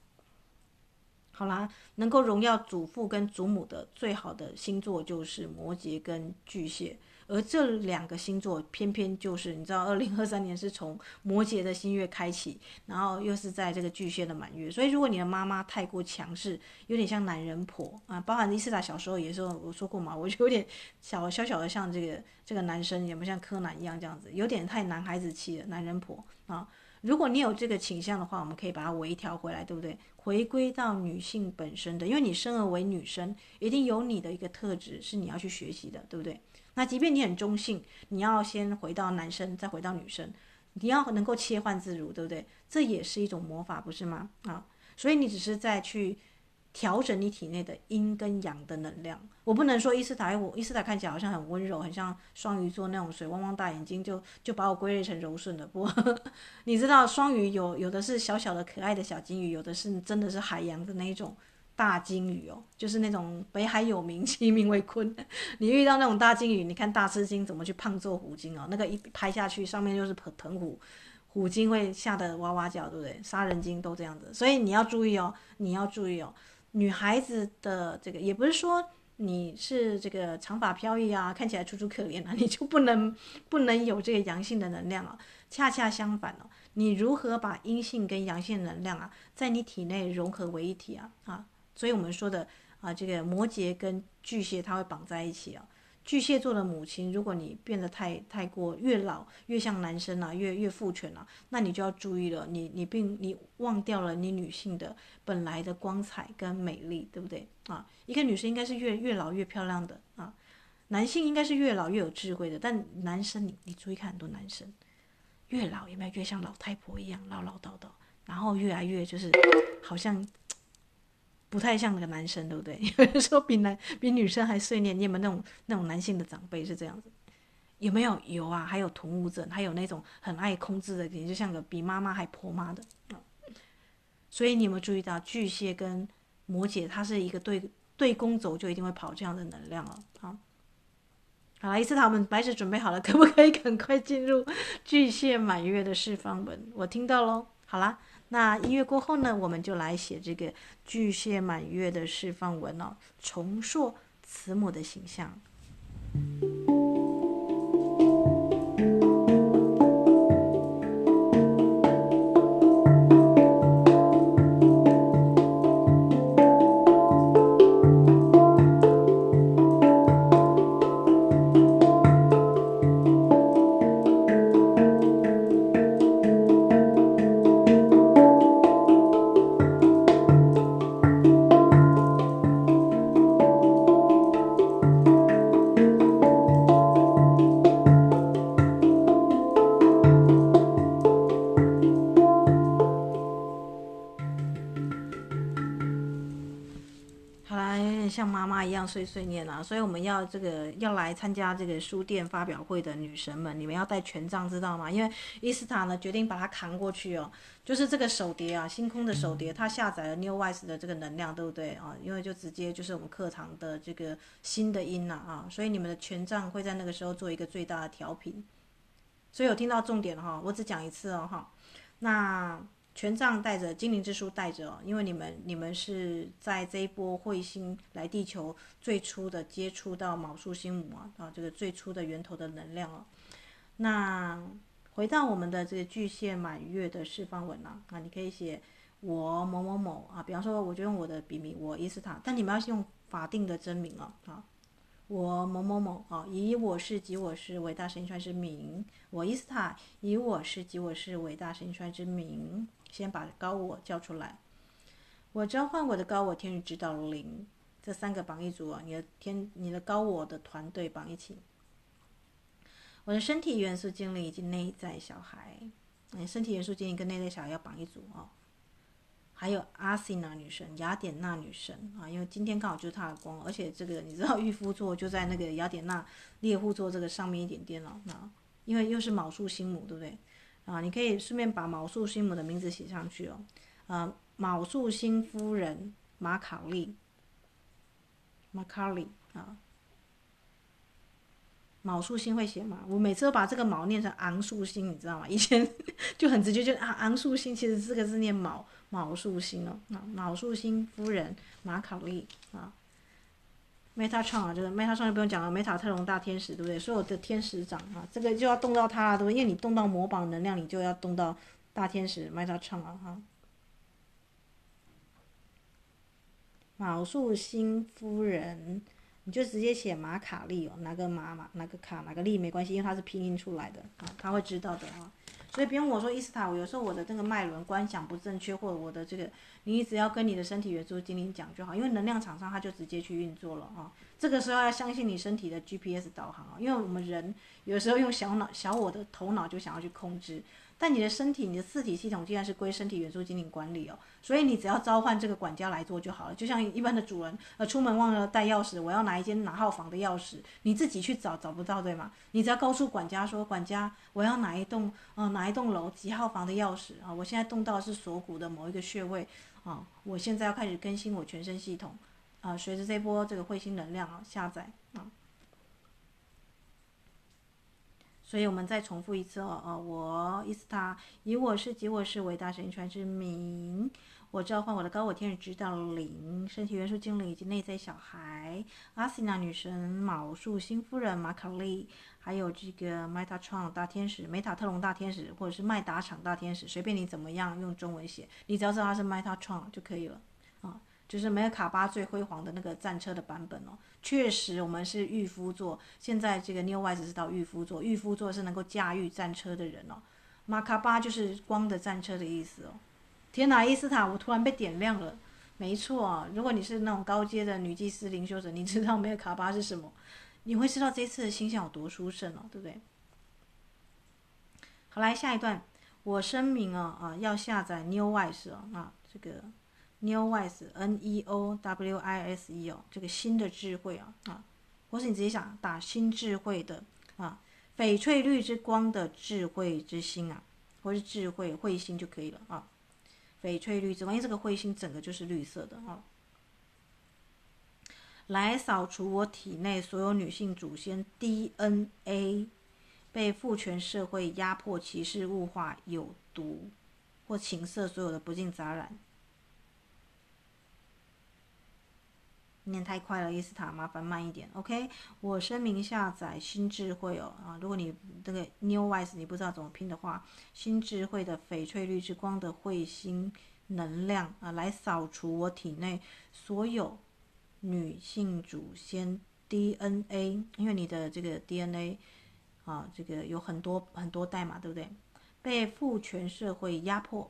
好啦，能够荣耀祖父跟祖母的最好的星座就是摩羯跟巨蟹。而这两个星座偏偏就是你知道，二零二三年是从摩羯的新月开启，然后又是在这个巨蟹的满月，所以如果你的妈妈太过强势，有点像男人婆啊，包含伊斯塔小时候也是我说过嘛，我就有点小小小的像这个这个男生，也不像柯南一样这样子，有点太男孩子气了，男人婆啊。如果你有这个倾向的话，我们可以把它微调回来，对不对？回归到女性本身的，因为你生而为女生，一定有你的一个特质是你要去学习的，对不对？那即便你很中性，你要先回到男生，再回到女生，你要能够切换自如，对不对？这也是一种魔法，不是吗？啊，所以你只是在去调整你体内的阴跟阳的能量。我不能说伊斯塔，我伊斯塔看起来好像很温柔，很像双鱼座那种水汪汪大眼睛，就就把我归类成柔顺的。不，你知道双鱼有有的是小小的可爱的小金鱼，有的是真的是海洋的那一种。大鲸鱼哦，就是那种北海有名，其名为鲲。你遇到那种大鲸鱼，你看大吃鲸怎么去胖揍虎鲸哦？那个一拍下去，上面就是藤虎，虎鲸会吓得哇哇叫，对不对？杀人鲸都这样子，所以你要注意哦，你要注意哦。女孩子的这个也不是说你是这个长发飘逸啊，看起来楚楚可怜啊，你就不能不能有这个阳性的能量啊。恰恰相反哦，你如何把阴性跟阳性能量啊，在你体内融合为一体啊啊？所以我们说的啊，这个摩羯跟巨蟹，它会绑在一起啊。巨蟹座的母亲，如果你变得太太过越老越像男生啊，越越父权啊，那你就要注意了，你你并你忘掉了你女性的本来的光彩跟美丽，对不对啊？一个女生应该是越越老越漂亮的啊，男性应该是越老越有智慧的，但男生你你注意看很多男生，越老有没有越像老太婆一样唠唠叨叨，然后越来越就是好像。不太像那个男生，对不对？有人说比男比女生还碎念，你有没有那种那种男性的长辈是这样子？有没有？有啊，还有囤物症，还有那种很爱控制的，就像个比妈妈还婆妈的。所以你有没有注意到巨蟹跟摩羯，它是一个对对宫轴就一定会跑这样的能量了。好，好了，一次他，们白纸准备好了，可不可以赶快进入巨蟹满月的释放文？我听到喽。好啦。那一月过后呢，我们就来写这个巨蟹满月的释放文了，重塑慈母的形象。碎碎念啊，所以我们要这个要来参加这个书店发表会的女神们，你们要带权杖，知道吗？因为伊斯塔呢决定把它扛过去哦，就是这个手碟啊，星空的手碟，它下载了 New Wise 的这个能量，对不对啊？因为就直接就是我们课堂的这个新的音呐啊，所以你们的权杖会在那个时候做一个最大的调频。所以有听到重点哈，我只讲一次哦哈，那。权杖带着精灵之书带着，因为你们你们是在这一波彗星来地球最初的接触到昴宿星母啊，啊，这个最初的源头的能量哦。那回到我们的这个巨蟹满月的释放文啊，啊，你可以写我某某某啊，比方说我就用我的笔名我伊斯塔，但你们要用法定的真名啊，啊。我某某某啊，以我是及我是伟大神諭之名，我伊斯塔以我是及我是伟大神諭之名，先把高我叫出来。我召唤我的高我天使指导灵，这三个绑一组啊，你的天，你的高我的团队绑一起。我的身体元素精灵以及内在小孩，你身体元素精灵跟内在小孩要绑一组哦。还有阿西娜女神、雅典娜女神啊，因为今天刚好就是她的光，而且这个你知道御夫座就在那个雅典娜猎户座这个上面一点点了，那因为又是卯宿星母，对不对？啊，你可以顺便把昴宿星母的名字写上去哦，啊，昴宿星夫人马卡利，马卡利啊。昴宿星会写吗？我每次都把这个昴念成昂宿星，你知道吗？以前 就很直接就啊昂宿星，其实这个字念昴昴宿星哦。那昴宿星夫人马考利啊 Meta 创啊，这个 Metatron 就不用讲了，，Meta 特隆大天使对不对？所有的天使长啊，这个就要动到它了，对不对？因为你动到魔榜能量，你就要动到大天使 Metatron 啊哈。昴宿星夫人。你就直接写马卡利哦，哪个马马哪个卡哪个利没关系，因为它是拼音出来的啊，他会知道的啊。所以不用我说伊斯塔，我有时候我的这个脉轮观想不正确，或者我的这个，你只要跟你的身体元素精灵讲就好，因为能量场上它就直接去运作了啊。这个时候要相信你身体的 GPS 导航啊，因为我们人有时候用小脑小我的头脑就想要去控制。但你的身体，你的四体系统竟然是归身体元素精灵管理哦，所以你只要召唤这个管家来做就好了。就像一般的主人，呃，出门忘了带钥匙，我要拿一间哪号房的钥匙，你自己去找找不到对吗？你只要告诉管家说，管家，我要哪一栋，呃，哪一栋楼几号房的钥匙啊？我现在动到是锁骨的某一个穴位啊，我现在要开始更新我全身系统啊，随着这波这个彗星能量啊下载啊。所以我们再重复一次哦，哦，我伊斯塔以我是及我是伟大神諭之名，我召唤我的高我天使指导灵、身体元素精灵以及内在小孩，阿西娜女神、昴宿星夫人马卡利，还有这个麦塔创大天使、梅塔特隆大天使，或者是麦达场大天使，随便你怎么样用中文写，你只要知道它是麦塔创就可以了，就是梅尔卡巴最辉煌的那个战车的版本哦，确实我们是御夫座。现在这个 New Wise 是到御夫座，御夫座是能够驾驭战车的人哦。马卡巴就是光的战车的意思哦。天哪，伊斯塔，我突然被点亮了。没错啊，如果你是那种高阶的女祭司灵修者，你知道梅尔卡巴是什么？你会知道这次的星象有多殊胜哦，对不对？好，来下一段，我声明啊啊，要下载 New Wise 啊，啊这个。Neowise，N-E-O-W-I-S-E 哦，这个新的智慧啊啊，或是你直接想打新智慧的啊，翡翠绿之光的智慧之星啊，或是智慧彗星就可以了啊。翡翠绿之光，因为这个彗星整个就是绿色的啊，来扫除我体内所有女性祖先 DNA 被父权社会压迫、歧视、物化、有毒或情色所有的不净杂染。念太快了，伊斯塔，麻烦慢一点。OK，我声明下载新智慧哦啊！如果你这个 New Wise 你不知道怎么拼的话，新智慧的翡翠绿之光的彗星能量啊，来扫除我体内所有女性祖先 DNA，因为你的这个 DNA 啊，这个有很多很多代码，对不对？被父权社会压迫、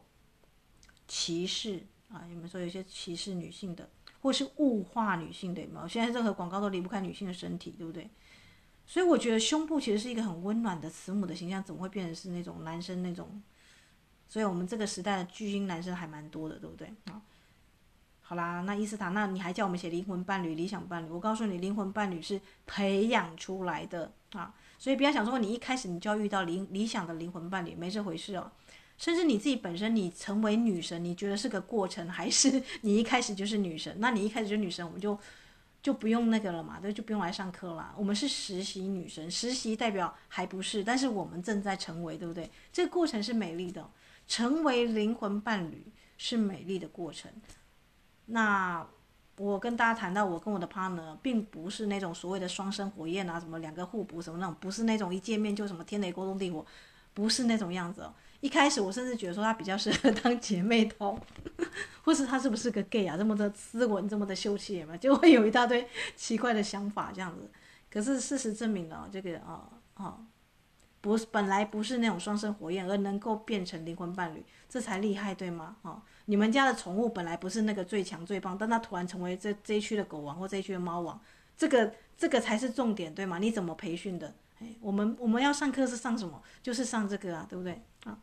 歧视啊，你们说有些歧视女性的。或是物化女性，对吗？现在任何广告都离不开女性的身体，对不对？所以我觉得胸部其实是一个很温暖的慈母的形象，怎么会变成是那种男生那种？所以我们这个时代的巨婴男生还蛮多的，对不对？啊，好啦，那伊斯塔，那你还叫我们写灵魂伴侣、理想伴侣？我告诉你，灵魂伴侣是培养出来的啊，所以不要想说你一开始你就要遇到理理想的灵魂伴侣，没这回事哦。甚至你自己本身，你成为女神，你觉得是个过程，还是 你一开始就是女神？那你一开始就是女神，我们就就不用那个了嘛，对，就不用来上课了。我们是实习女神，实习代表还不是，但是我们正在成为，对不对？这个过程是美丽的，成为灵魂伴侣是美丽的过程。那我跟大家谈到，我跟我的 partner 并不是那种所谓的双生火焰啊，什么两个互补什么那种，不是那种一见面就什么天雷勾动地火，不是那种样子哦。一开始我甚至觉得说他比较适合当姐妹淘，或是他是不是个 gay 啊？这么的斯文，这么的秀气嘛，就会有一大堆奇怪的想法这样子。可是事实证明了，这个啊啊，不是本来不是那种双生火焰，而能够变成灵魂伴侣，这才厉害，对吗？啊，你们家的宠物本来不是那个最强最棒，但它突然成为这这一区的狗王或这一区的猫王，这个这个才是重点，对吗？你怎么培训的？哎，我们我们要上课是上什么？就是上这个啊，对不对？啊。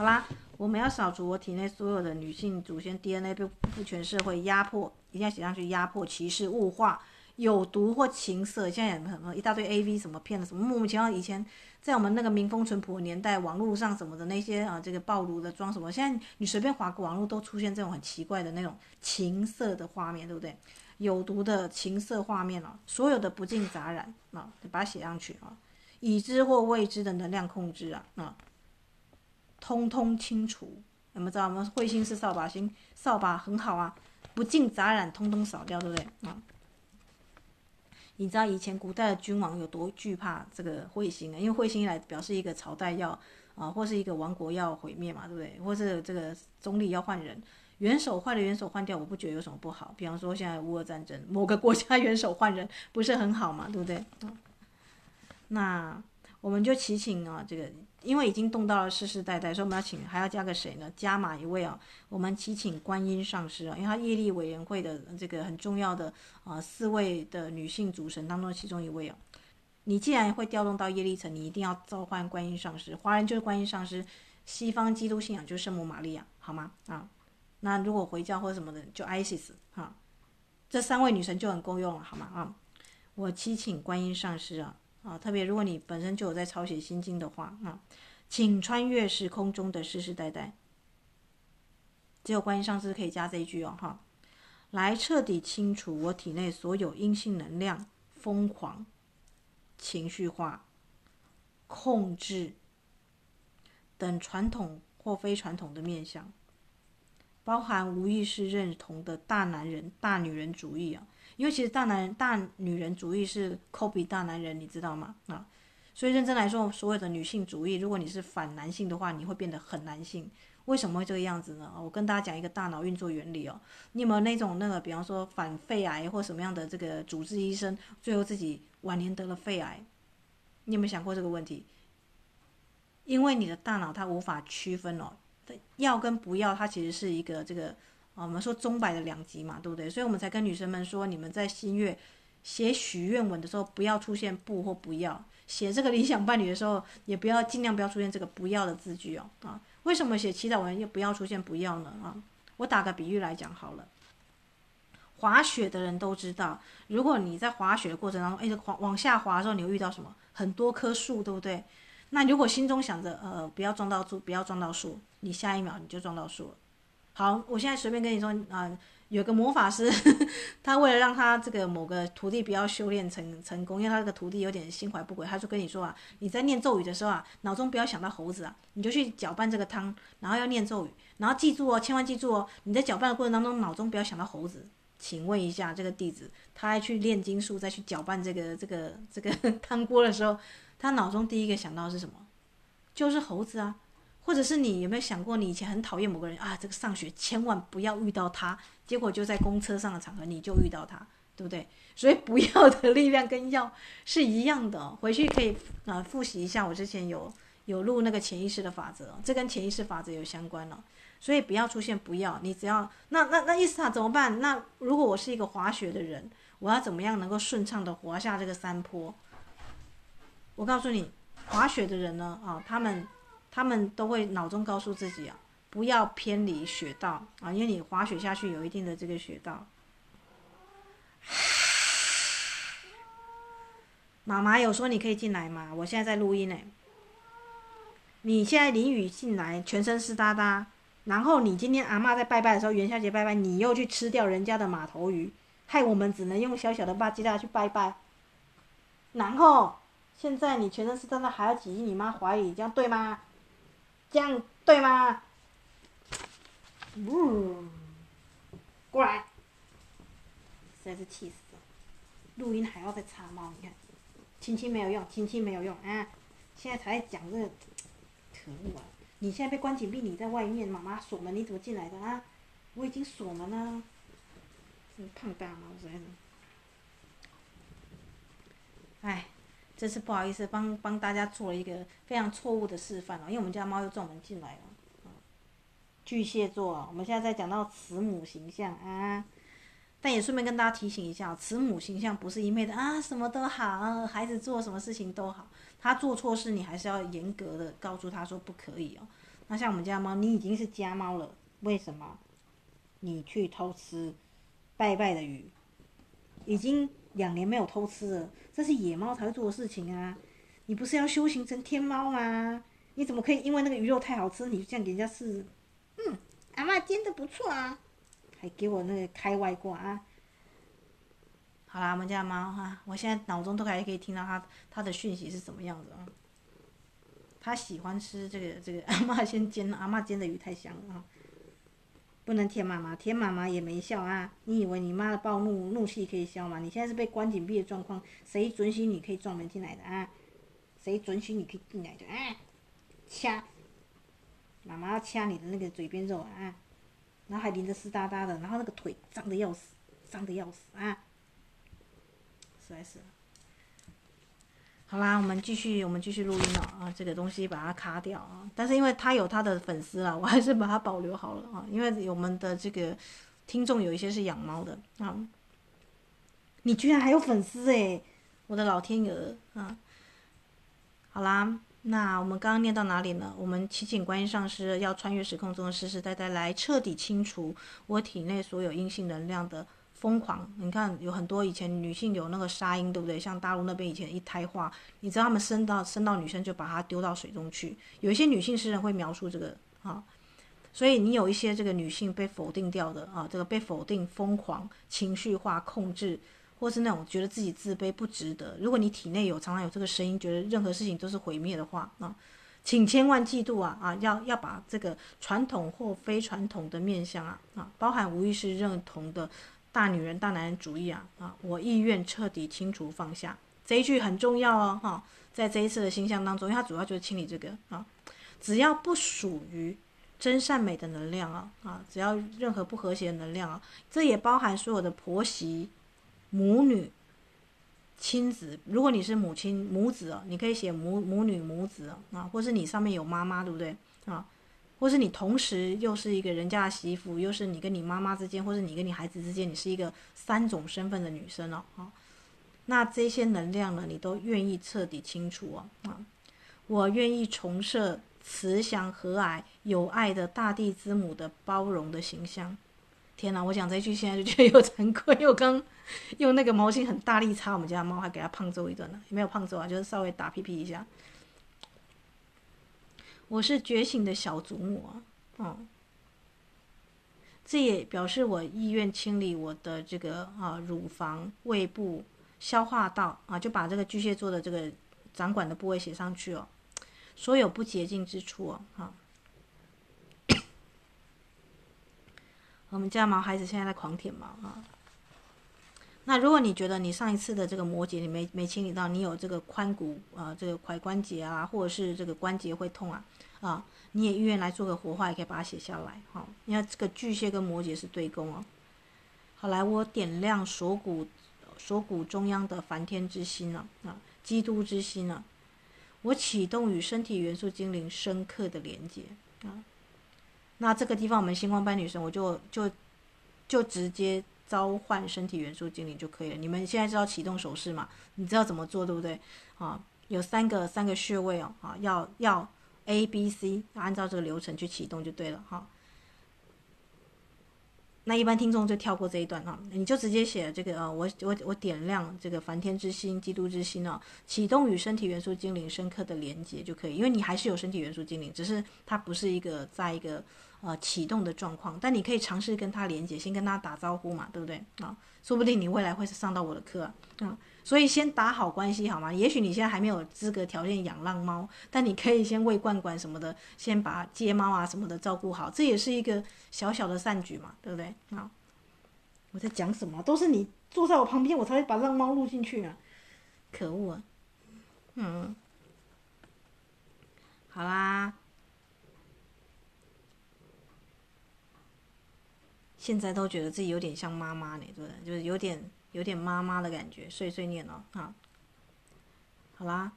好啦，我们要扫除我体内所有的女性祖先 DNA 被父权社会压迫，一定要写上去，压迫、歧视、物化、有毒或情色。现在有什么一大堆 AV 什么骗的什么莫名其妙。以前在我们那个民风淳朴的年代，网络上什么的那些啊，这个暴露的装什么，现在你随便划个网络都出现这种很奇怪的那种情色的画面，对不对？有毒的情色画面啊，所有的不净杂染啊，把它写上去啊，已知或未知的能量控制啊啊。通通清除，你们知道吗？彗星是扫把星，扫把很好啊，不净杂染，通通扫掉，对不对？啊，你知道以前古代的君王有多惧怕这个彗星啊？因为彗星来表示一个朝代要啊，或是一个王国要毁灭嘛，对不对？或是这个总理要换人，元首换了元首换掉，我不觉得有什么不好。比方说现在乌俄战争，某个国家元首换人，不是很好嘛，对不对？啊，那我们就祈请啊，这个。因为已经动到了世世代代，所以我们要请，还要加个谁呢？加码一位啊，我们祈请观音上师啊，因为他业力委员会的这个很重要的啊、四位的女性主神当中的其中一位啊。你既然会调动到业力层，你一定要召唤观音上师。华人就是观音上师，西方基督信仰就是圣母玛利亚，好吗？啊，那如果回教或者什么的，就 ISIS 哈，这三位女神就很够用了，好吗？啊，我祈请观音上师啊。啊，特别如果你本身就有在抄写心经的话，啊，请穿越时空中的世世代代，只有观音上师可以加这一句哦，哈，来彻底清除我体内所有阴性能量、疯狂、情绪化、控制等传统或非传统的面相，包含无意识认同的大男人、大女人主义啊。因为其实大男人、大女人主义是抠鼻大男人，你知道吗？啊，所以认真来说，所有的女性主义，如果你是反男性的话，你会变得很男性。为什么会这个样子呢？我跟大家讲一个大脑运作原理哦。你有没有那种那个，比方说反肺癌或什么样的这个主治医生，最后自己晚年得了肺癌？你有没有想过这个问题？因为你的大脑它无法区分哦，要跟不要，它其实是一个这个。我们说钟摆的两极嘛，对不对？所以我们才跟女生们说，你们在新月写许愿文的时候，不要出现不或不要；写这个理想伴侣的时候，也不要尽量不要出现这个不要的字句哦。啊，为什么写祈祷文又不要出现不要呢？啊，我打个比喻来讲好了，滑雪的人都知道，如果你在滑雪的过程当中，哎，滑往下滑的时候，你会遇到什么？很多棵树，对不对？那如果心中想着，呃，不要撞到树，不要撞到树，你下一秒你就撞到树了。好，我现在随便跟你说啊、有个魔法师，他为了让他这个某个徒弟不要修炼成成功，因为他这个徒弟有点心怀不轨，他就跟你说啊，你在念咒语的时候啊，脑中不要想到猴子啊，你就去搅拌这个汤，然后要念咒语，然后记住哦，千万记住哦，你在搅拌的过程当中，脑中不要想到猴子。请问一下，这个弟子，他还去炼金术，再去搅拌这个这个这个汤锅的时候，他脑中第一个想到是什么？就是猴子啊。或者是你有没有想过，你以前很讨厌某个人啊？这个上学千万不要遇到他，结果就在公车上的场合你就遇到他，对不对？所以不要的力量跟要是一样的。回去可以啊、呃、复习一下，我之前有有录那个潜意识的法则，这跟潜意识法则有相关了。所以不要出现不要，你只要那那那伊斯塔怎么办？那如果我是一个滑雪的人，我要怎么样能够顺畅的滑下这个山坡？我告诉你，滑雪的人呢啊，他们。他们都会脑中告诉自己啊，不要偏离雪道啊，因为你滑雪下去有一定的这个雪道。妈妈有说你可以进来吗？我现在在录音呢。你现在淋雨进来，全身湿哒哒，然后你今天阿嬷在拜拜的时候，元宵节拜拜，你又去吃掉人家的马头鱼，害我们只能用小小的巴吉拉去拜拜。然后现在你全身湿哒哒，还要挤进你妈怀里，这样对吗？这样对吗？呜，过来，实在是气死了！录音还要再插猫，你看，亲亲没有用，亲亲没有用啊！现在才讲这个，可恶啊！你现在被关紧闭，你在外面，妈妈锁门，你怎么进来的啊？我已经锁门了，这胖大猫实在是。哎，真是不好意思，帮帮大家做了一个非常错误的示范哦，因为我们家猫又撞门进来了。巨蟹座，我们现在在讲到慈母形象啊，但也顺便跟大家提醒一下，慈母形象不是一昧的啊，什么都好，孩子做什么事情都好，他做错事你还是要严格的告诉他说不可以哦。那像我们家猫，你已经是家猫了，为什么？你去偷吃拜拜的鱼，已经两年没有偷吃了，这是野猫才会做的事情啊！你不是要修行成天猫吗？你怎么可以因为那个鱼肉太好吃，你就这样给人家试？嗯，阿嬷煎的不错啊，还给我那个开外挂啊。好啦，我们家猫哈，我现在脑中都还可以听到它它的讯息是什么样子啊。它喜欢吃这个这个阿嬷先煎，阿嬷煎的鱼太香了啊。不能舔妈妈，舔妈妈也没效啊。你以为你妈的暴怒怒气可以消吗？你现在是被关紧闭的状况，谁准许你可以撞门进来的啊？谁准许你可以进来的啊？掐。妈妈要掐你的那个嘴边肉啊，然后还淋得湿哒哒的，然后那个腿脏的要死，脏的要死啊！实在是。好啦，我们继续，我们继续录音了啊！这个东西把它卡掉啊，但是因为他有他的粉丝了，我还是把它保留好了啊。因为我们的这个听众有一些是养猫的啊，你居然还有粉丝诶，我的老天鹅啊！好啦。那我们刚刚念到哪里呢？我们祈请观音上师要穿越时空中的世世代代来彻底清除我体内所有阴性能量的疯狂。你看，有很多以前女性有那个杀婴，对不对？像大陆那边以前一胎化，你知道他们生到生到女生就把她丢到水中去。有一些女性诗人会描述这个啊，所以你有一些这个女性被否定掉的啊，这个被否定、疯狂、情绪化、控制。或是那种觉得自己自卑不值得，如果你体内有常常有这个声音，觉得任何事情都是毁灭的话啊，请千万记住啊啊，要要把这个传统或非传统的面向啊啊，包含无意识认同的大女人大男人主义啊啊，我意愿彻底清除放下这一句很重要哦哈，在这一次的星象当中，因为它主要就是清理这个啊，只要不属于真善美的能量啊啊，只要任何不和谐的能量啊，这也包含所有的婆媳。母女、亲子，如果你是母亲、母子哦，你可以写母母女、母子，啊，或是你上面有妈妈，对不对啊？或是你同时又是一个人家的媳妇，又是你跟你妈妈之间，或是你跟你孩子之间，你是一个三种身份的女生哦，啊，那这些能量呢，你都愿意彻底清除哦？啊，我愿意重设慈祥和蔼、有爱的大地之母的包容的形象。天哪，我讲这句现在就觉得又惭愧，又刚用那个毛巾很大力擦我们家猫，还给它胖揍一顿呢。也没有胖揍啊，就是稍微打屁屁一下。我是觉醒的小祖母啊，嗯，这也表示我意愿清理我的这个啊乳房、胃部、消化道啊，就把这个巨蟹座的这个掌管的部位写上去哦，所有不洁净之处啊，哈。我们家毛孩子现在在狂舔毛啊。那如果你觉得你上一次的这个摩羯你没没清理到，你有这个髋骨啊，这个踝关节啊，或者是这个关节会痛啊啊，你也意愿来做个活化，也可以把它写下来哈。因为这个巨蟹跟摩羯是对宫哦。好，来我点亮锁骨锁骨中央的梵天之心了啊，基督之心了，我启动与身体元素精灵深刻的连接啊。那这个地方，我们星光班女神，我就就就直接召唤身体元素精灵就可以了。你们现在知道启动手势嘛？你知道怎么做对不对？啊，有三个三个穴位哦，啊，要要 A、B、C，要按照这个流程去启动就对了哈。那一般听众就跳过这一段哈，你就直接写这个啊，我我我点亮这个梵天之心、基督之心啊，启动与身体元素精灵深刻的连接就可以，因为你还是有身体元素精灵，只是它不是一个在一个呃启动的状况，但你可以尝试跟他连接，先跟他打招呼嘛，对不对啊？说不定你未来会上到我的课啊。嗯所以先打好关系好吗？也许你现在还没有资格条件养浪猫，但你可以先喂罐罐什么的，先把接猫啊什么的照顾好，这也是一个小小的善举嘛，对不对？啊，我在讲什么？都是你坐在我旁边，我才会把浪猫录进去啊！可恶啊！嗯，好啦，现在都觉得自己有点像妈妈呢，对不对？就是有点。有点妈妈的感觉，碎碎念哦，啊，好啦，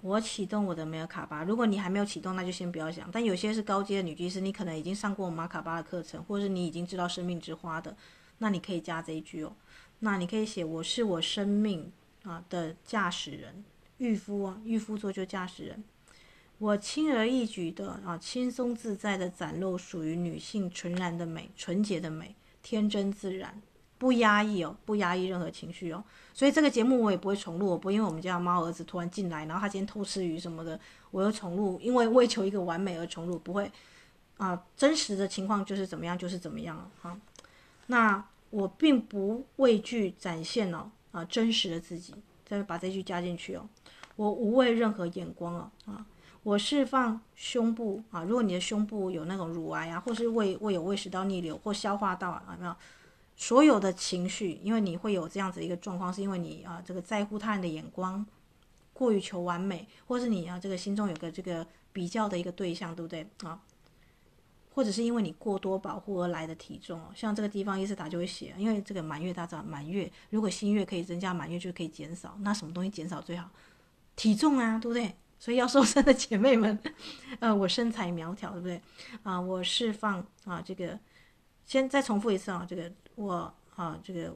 我启动我的梅尔卡巴。如果你还没有启动，那就先不要想。但有些是高阶的女技师，你可能已经上过马卡巴的课程，或者是你已经知道生命之花的，那你可以加这一句哦。那你可以写：我是我生命啊的驾驶人，御夫啊，御夫座就驾驶人。我轻而易举的啊，轻松自在的展露属于女性纯然的美，纯洁的美，天真自然。不压抑哦，不压抑任何情绪哦，所以这个节目我也不会重录，我不因为我们家猫儿子突然进来，然后他今天偷吃鱼什么的，我又重录，因为为求一个完美而重录，不会啊，真实的情况就是怎么样就是怎么样了哈。那我并不畏惧展现哦啊真实的自己，再把这句加进去哦，我无畏任何眼光哦啊，我释放胸部啊，如果你的胸部有那种乳癌啊，或是胃胃有胃食道逆流或消化道啊，有没有？所有的情绪，因为你会有这样子一个状况，是因为你啊，这个在乎他人的眼光，过于求完美，或是你啊，这个心中有个这个比较的一个对象，对不对啊？或者是因为你过多保护而来的体重哦，像这个地方伊斯塔就会写，因为这个满月大家满月，如果新月可以增加，满月就可以减少，那什么东西减少最好？体重啊，对不对？所以要瘦身的姐妹们，呃，我身材苗条，对不对？啊，我释放啊，这个先再重复一次啊，这个。我啊，这个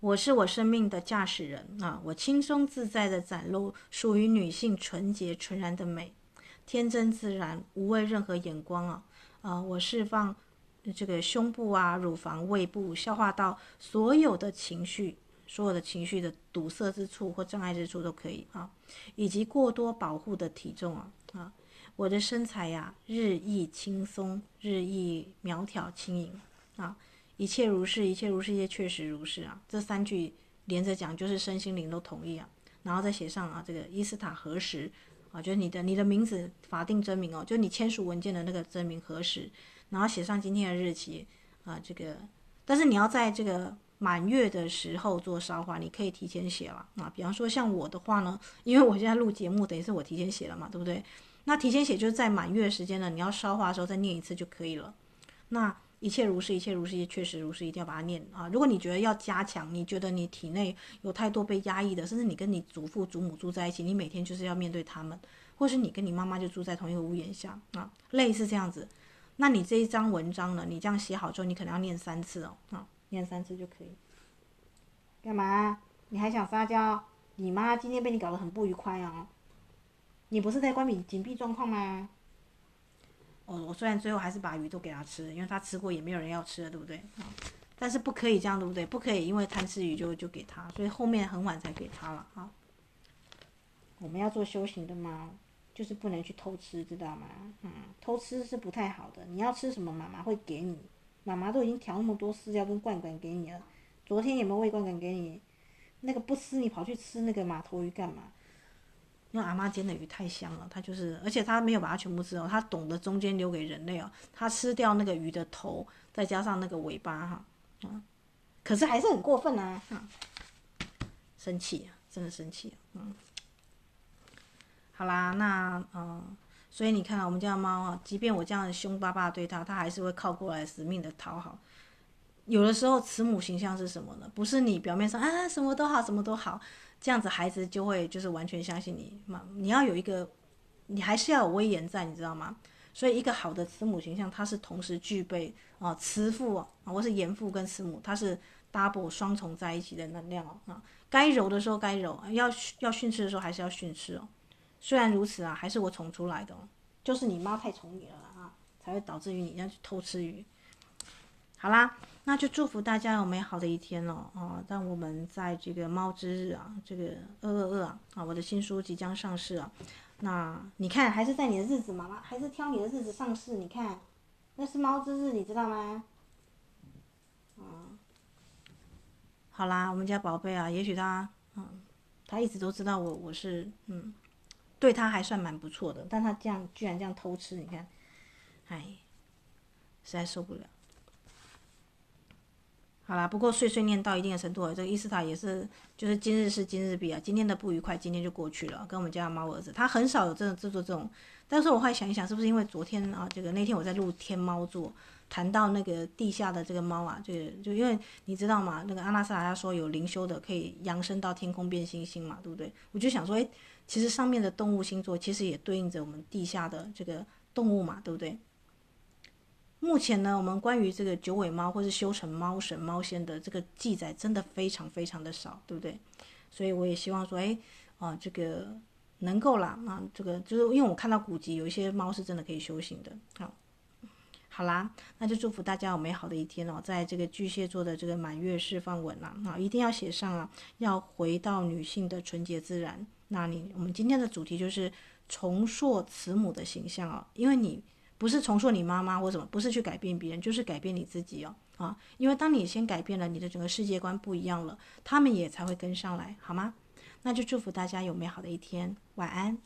我是我生命的驾驶人啊！我轻松自在的展露属于女性纯洁纯然的美，天真自然，无畏任何眼光啊！啊，我释放这个胸部啊、乳房、胃部、消化道所有的情绪，所有的情绪的堵塞之处或障碍之处都可以啊，以及过多保护的体重啊啊！我的身材呀、日益轻松，日益苗条轻盈。啊，一切如是，一切如是，也确实如是啊。这三句连着讲，就是身心灵都同意啊。然后再写上啊，这个伊斯塔何时啊，就是你的你的名字法定真名哦，就你签署文件的那个真名何时，然后写上今天的日期啊，这个，但是你要在这个满月的时候做烧化，你可以提前写了啊。比方说像我的话呢，因为我现在录节目，等于是我提前写了嘛，对不对？那提前写就是在满月时间呢，你要烧化的时候再念一次就可以了。那。一切如是，一切如是，确实如是，一定要把它念啊！如果你觉得要加强，你觉得你体内有太多被压抑的，甚至你跟你祖父祖母住在一起，你每天就是要面对他们，或是你跟你妈妈就住在同一个屋檐下啊，类似这样子，那你这一章文章呢，你这样写好之后，你可能要念三次哦，啊，念三次就可以。干嘛？你还想撒娇？你妈今天被你搞得很不愉快啊！你不是在关闭紧闭状况吗？哦，我虽然最后还是把鱼都给他吃，因为他吃过也没有人要吃了，对不对？但是不可以这样，对不对？不可以因为贪吃鱼就就给他，所以后面很晚才给他了啊。我们要做修行的嘛，就是不能去偷吃，知道吗？嗯，偷吃是不太好的。你要吃什么，妈妈会给你。妈妈都已经调那么多饲料跟罐罐给你了，昨天有没有喂罐罐给你？那个不吃，你跑去吃那个马头鱼干嘛？因为阿妈煎的鱼太香了，她就是，而且她没有把它全部吃哦，她懂得中间留给人类哦，她吃掉那个鱼的头，再加上那个尾巴哈，啊，可是还是很过分啊，啊，生气啊，真的生气，嗯，好啦，那嗯，所以你看啊，我们家的猫啊，即便我这样凶巴巴对它，它还是会靠过来死命的讨好。有的时候慈母形象是什么呢？不是你表面上啊什么都好，什么都好。这样子孩子就会就是完全相信你嘛，你要有一个，你还是要有威严在，你知道吗？所以一个好的慈母形象，它是同时具备啊慈父啊，或是严父跟慈母，它是 double 双重在一起的能量啊。该柔的时候该柔，要要训斥的时候还是要训斥哦。虽然如此啊，还是我宠出来的，就是你妈太宠你了啊，才会导致于你要去偷吃鱼。好啦，那就祝福大家有美好的一天哦啊！让我们在这个猫之日啊，这个二二二啊啊，我的新书即将上市啊。那你看，还是在你的日子嘛，妈妈还是挑你的日子上市。你看，那是猫之日，你知道吗？嗯，好啦，我们家宝贝啊，也许他嗯，他一直都知道我我是嗯，对他还算蛮不错的，但他这样居然这样偷吃，你看，哎，实在受不了。好啦，不过碎碎念到一定的程度，这个伊斯塔也是，就是今日事今日毕啊，今天的不愉快今天就过去了。跟我们家的猫儿子，他很少有这种制作这种，但是我后来想一想，是不是因为昨天啊，这个那天我在录天猫座，谈到那个地下的这个猫啊，这个就因为你知道嘛，那个阿拉萨拉说有灵修的可以扬升到天空变星星嘛，对不对？我就想说，诶，其实上面的动物星座其实也对应着我们地下的这个动物嘛，对不对？目前呢，我们关于这个九尾猫或是修成猫神、猫仙的这个记载，真的非常非常的少，对不对？所以我也希望说，哎，啊，这个能够啦，啊，这个就是因为我看到古籍有一些猫是真的可以修行的。好，好啦，那就祝福大家有美好的一天哦，在这个巨蟹座的这个满月释放文啦，啊，一定要写上啊，要回到女性的纯洁自然。那你，我们今天的主题就是重塑慈母的形象哦，因为你。不是重塑你妈妈或什么，不是去改变别人，就是改变你自己哦啊！因为当你先改变了，你的整个世界观不一样了，他们也才会跟上来，好吗？那就祝福大家有美好的一天，晚安。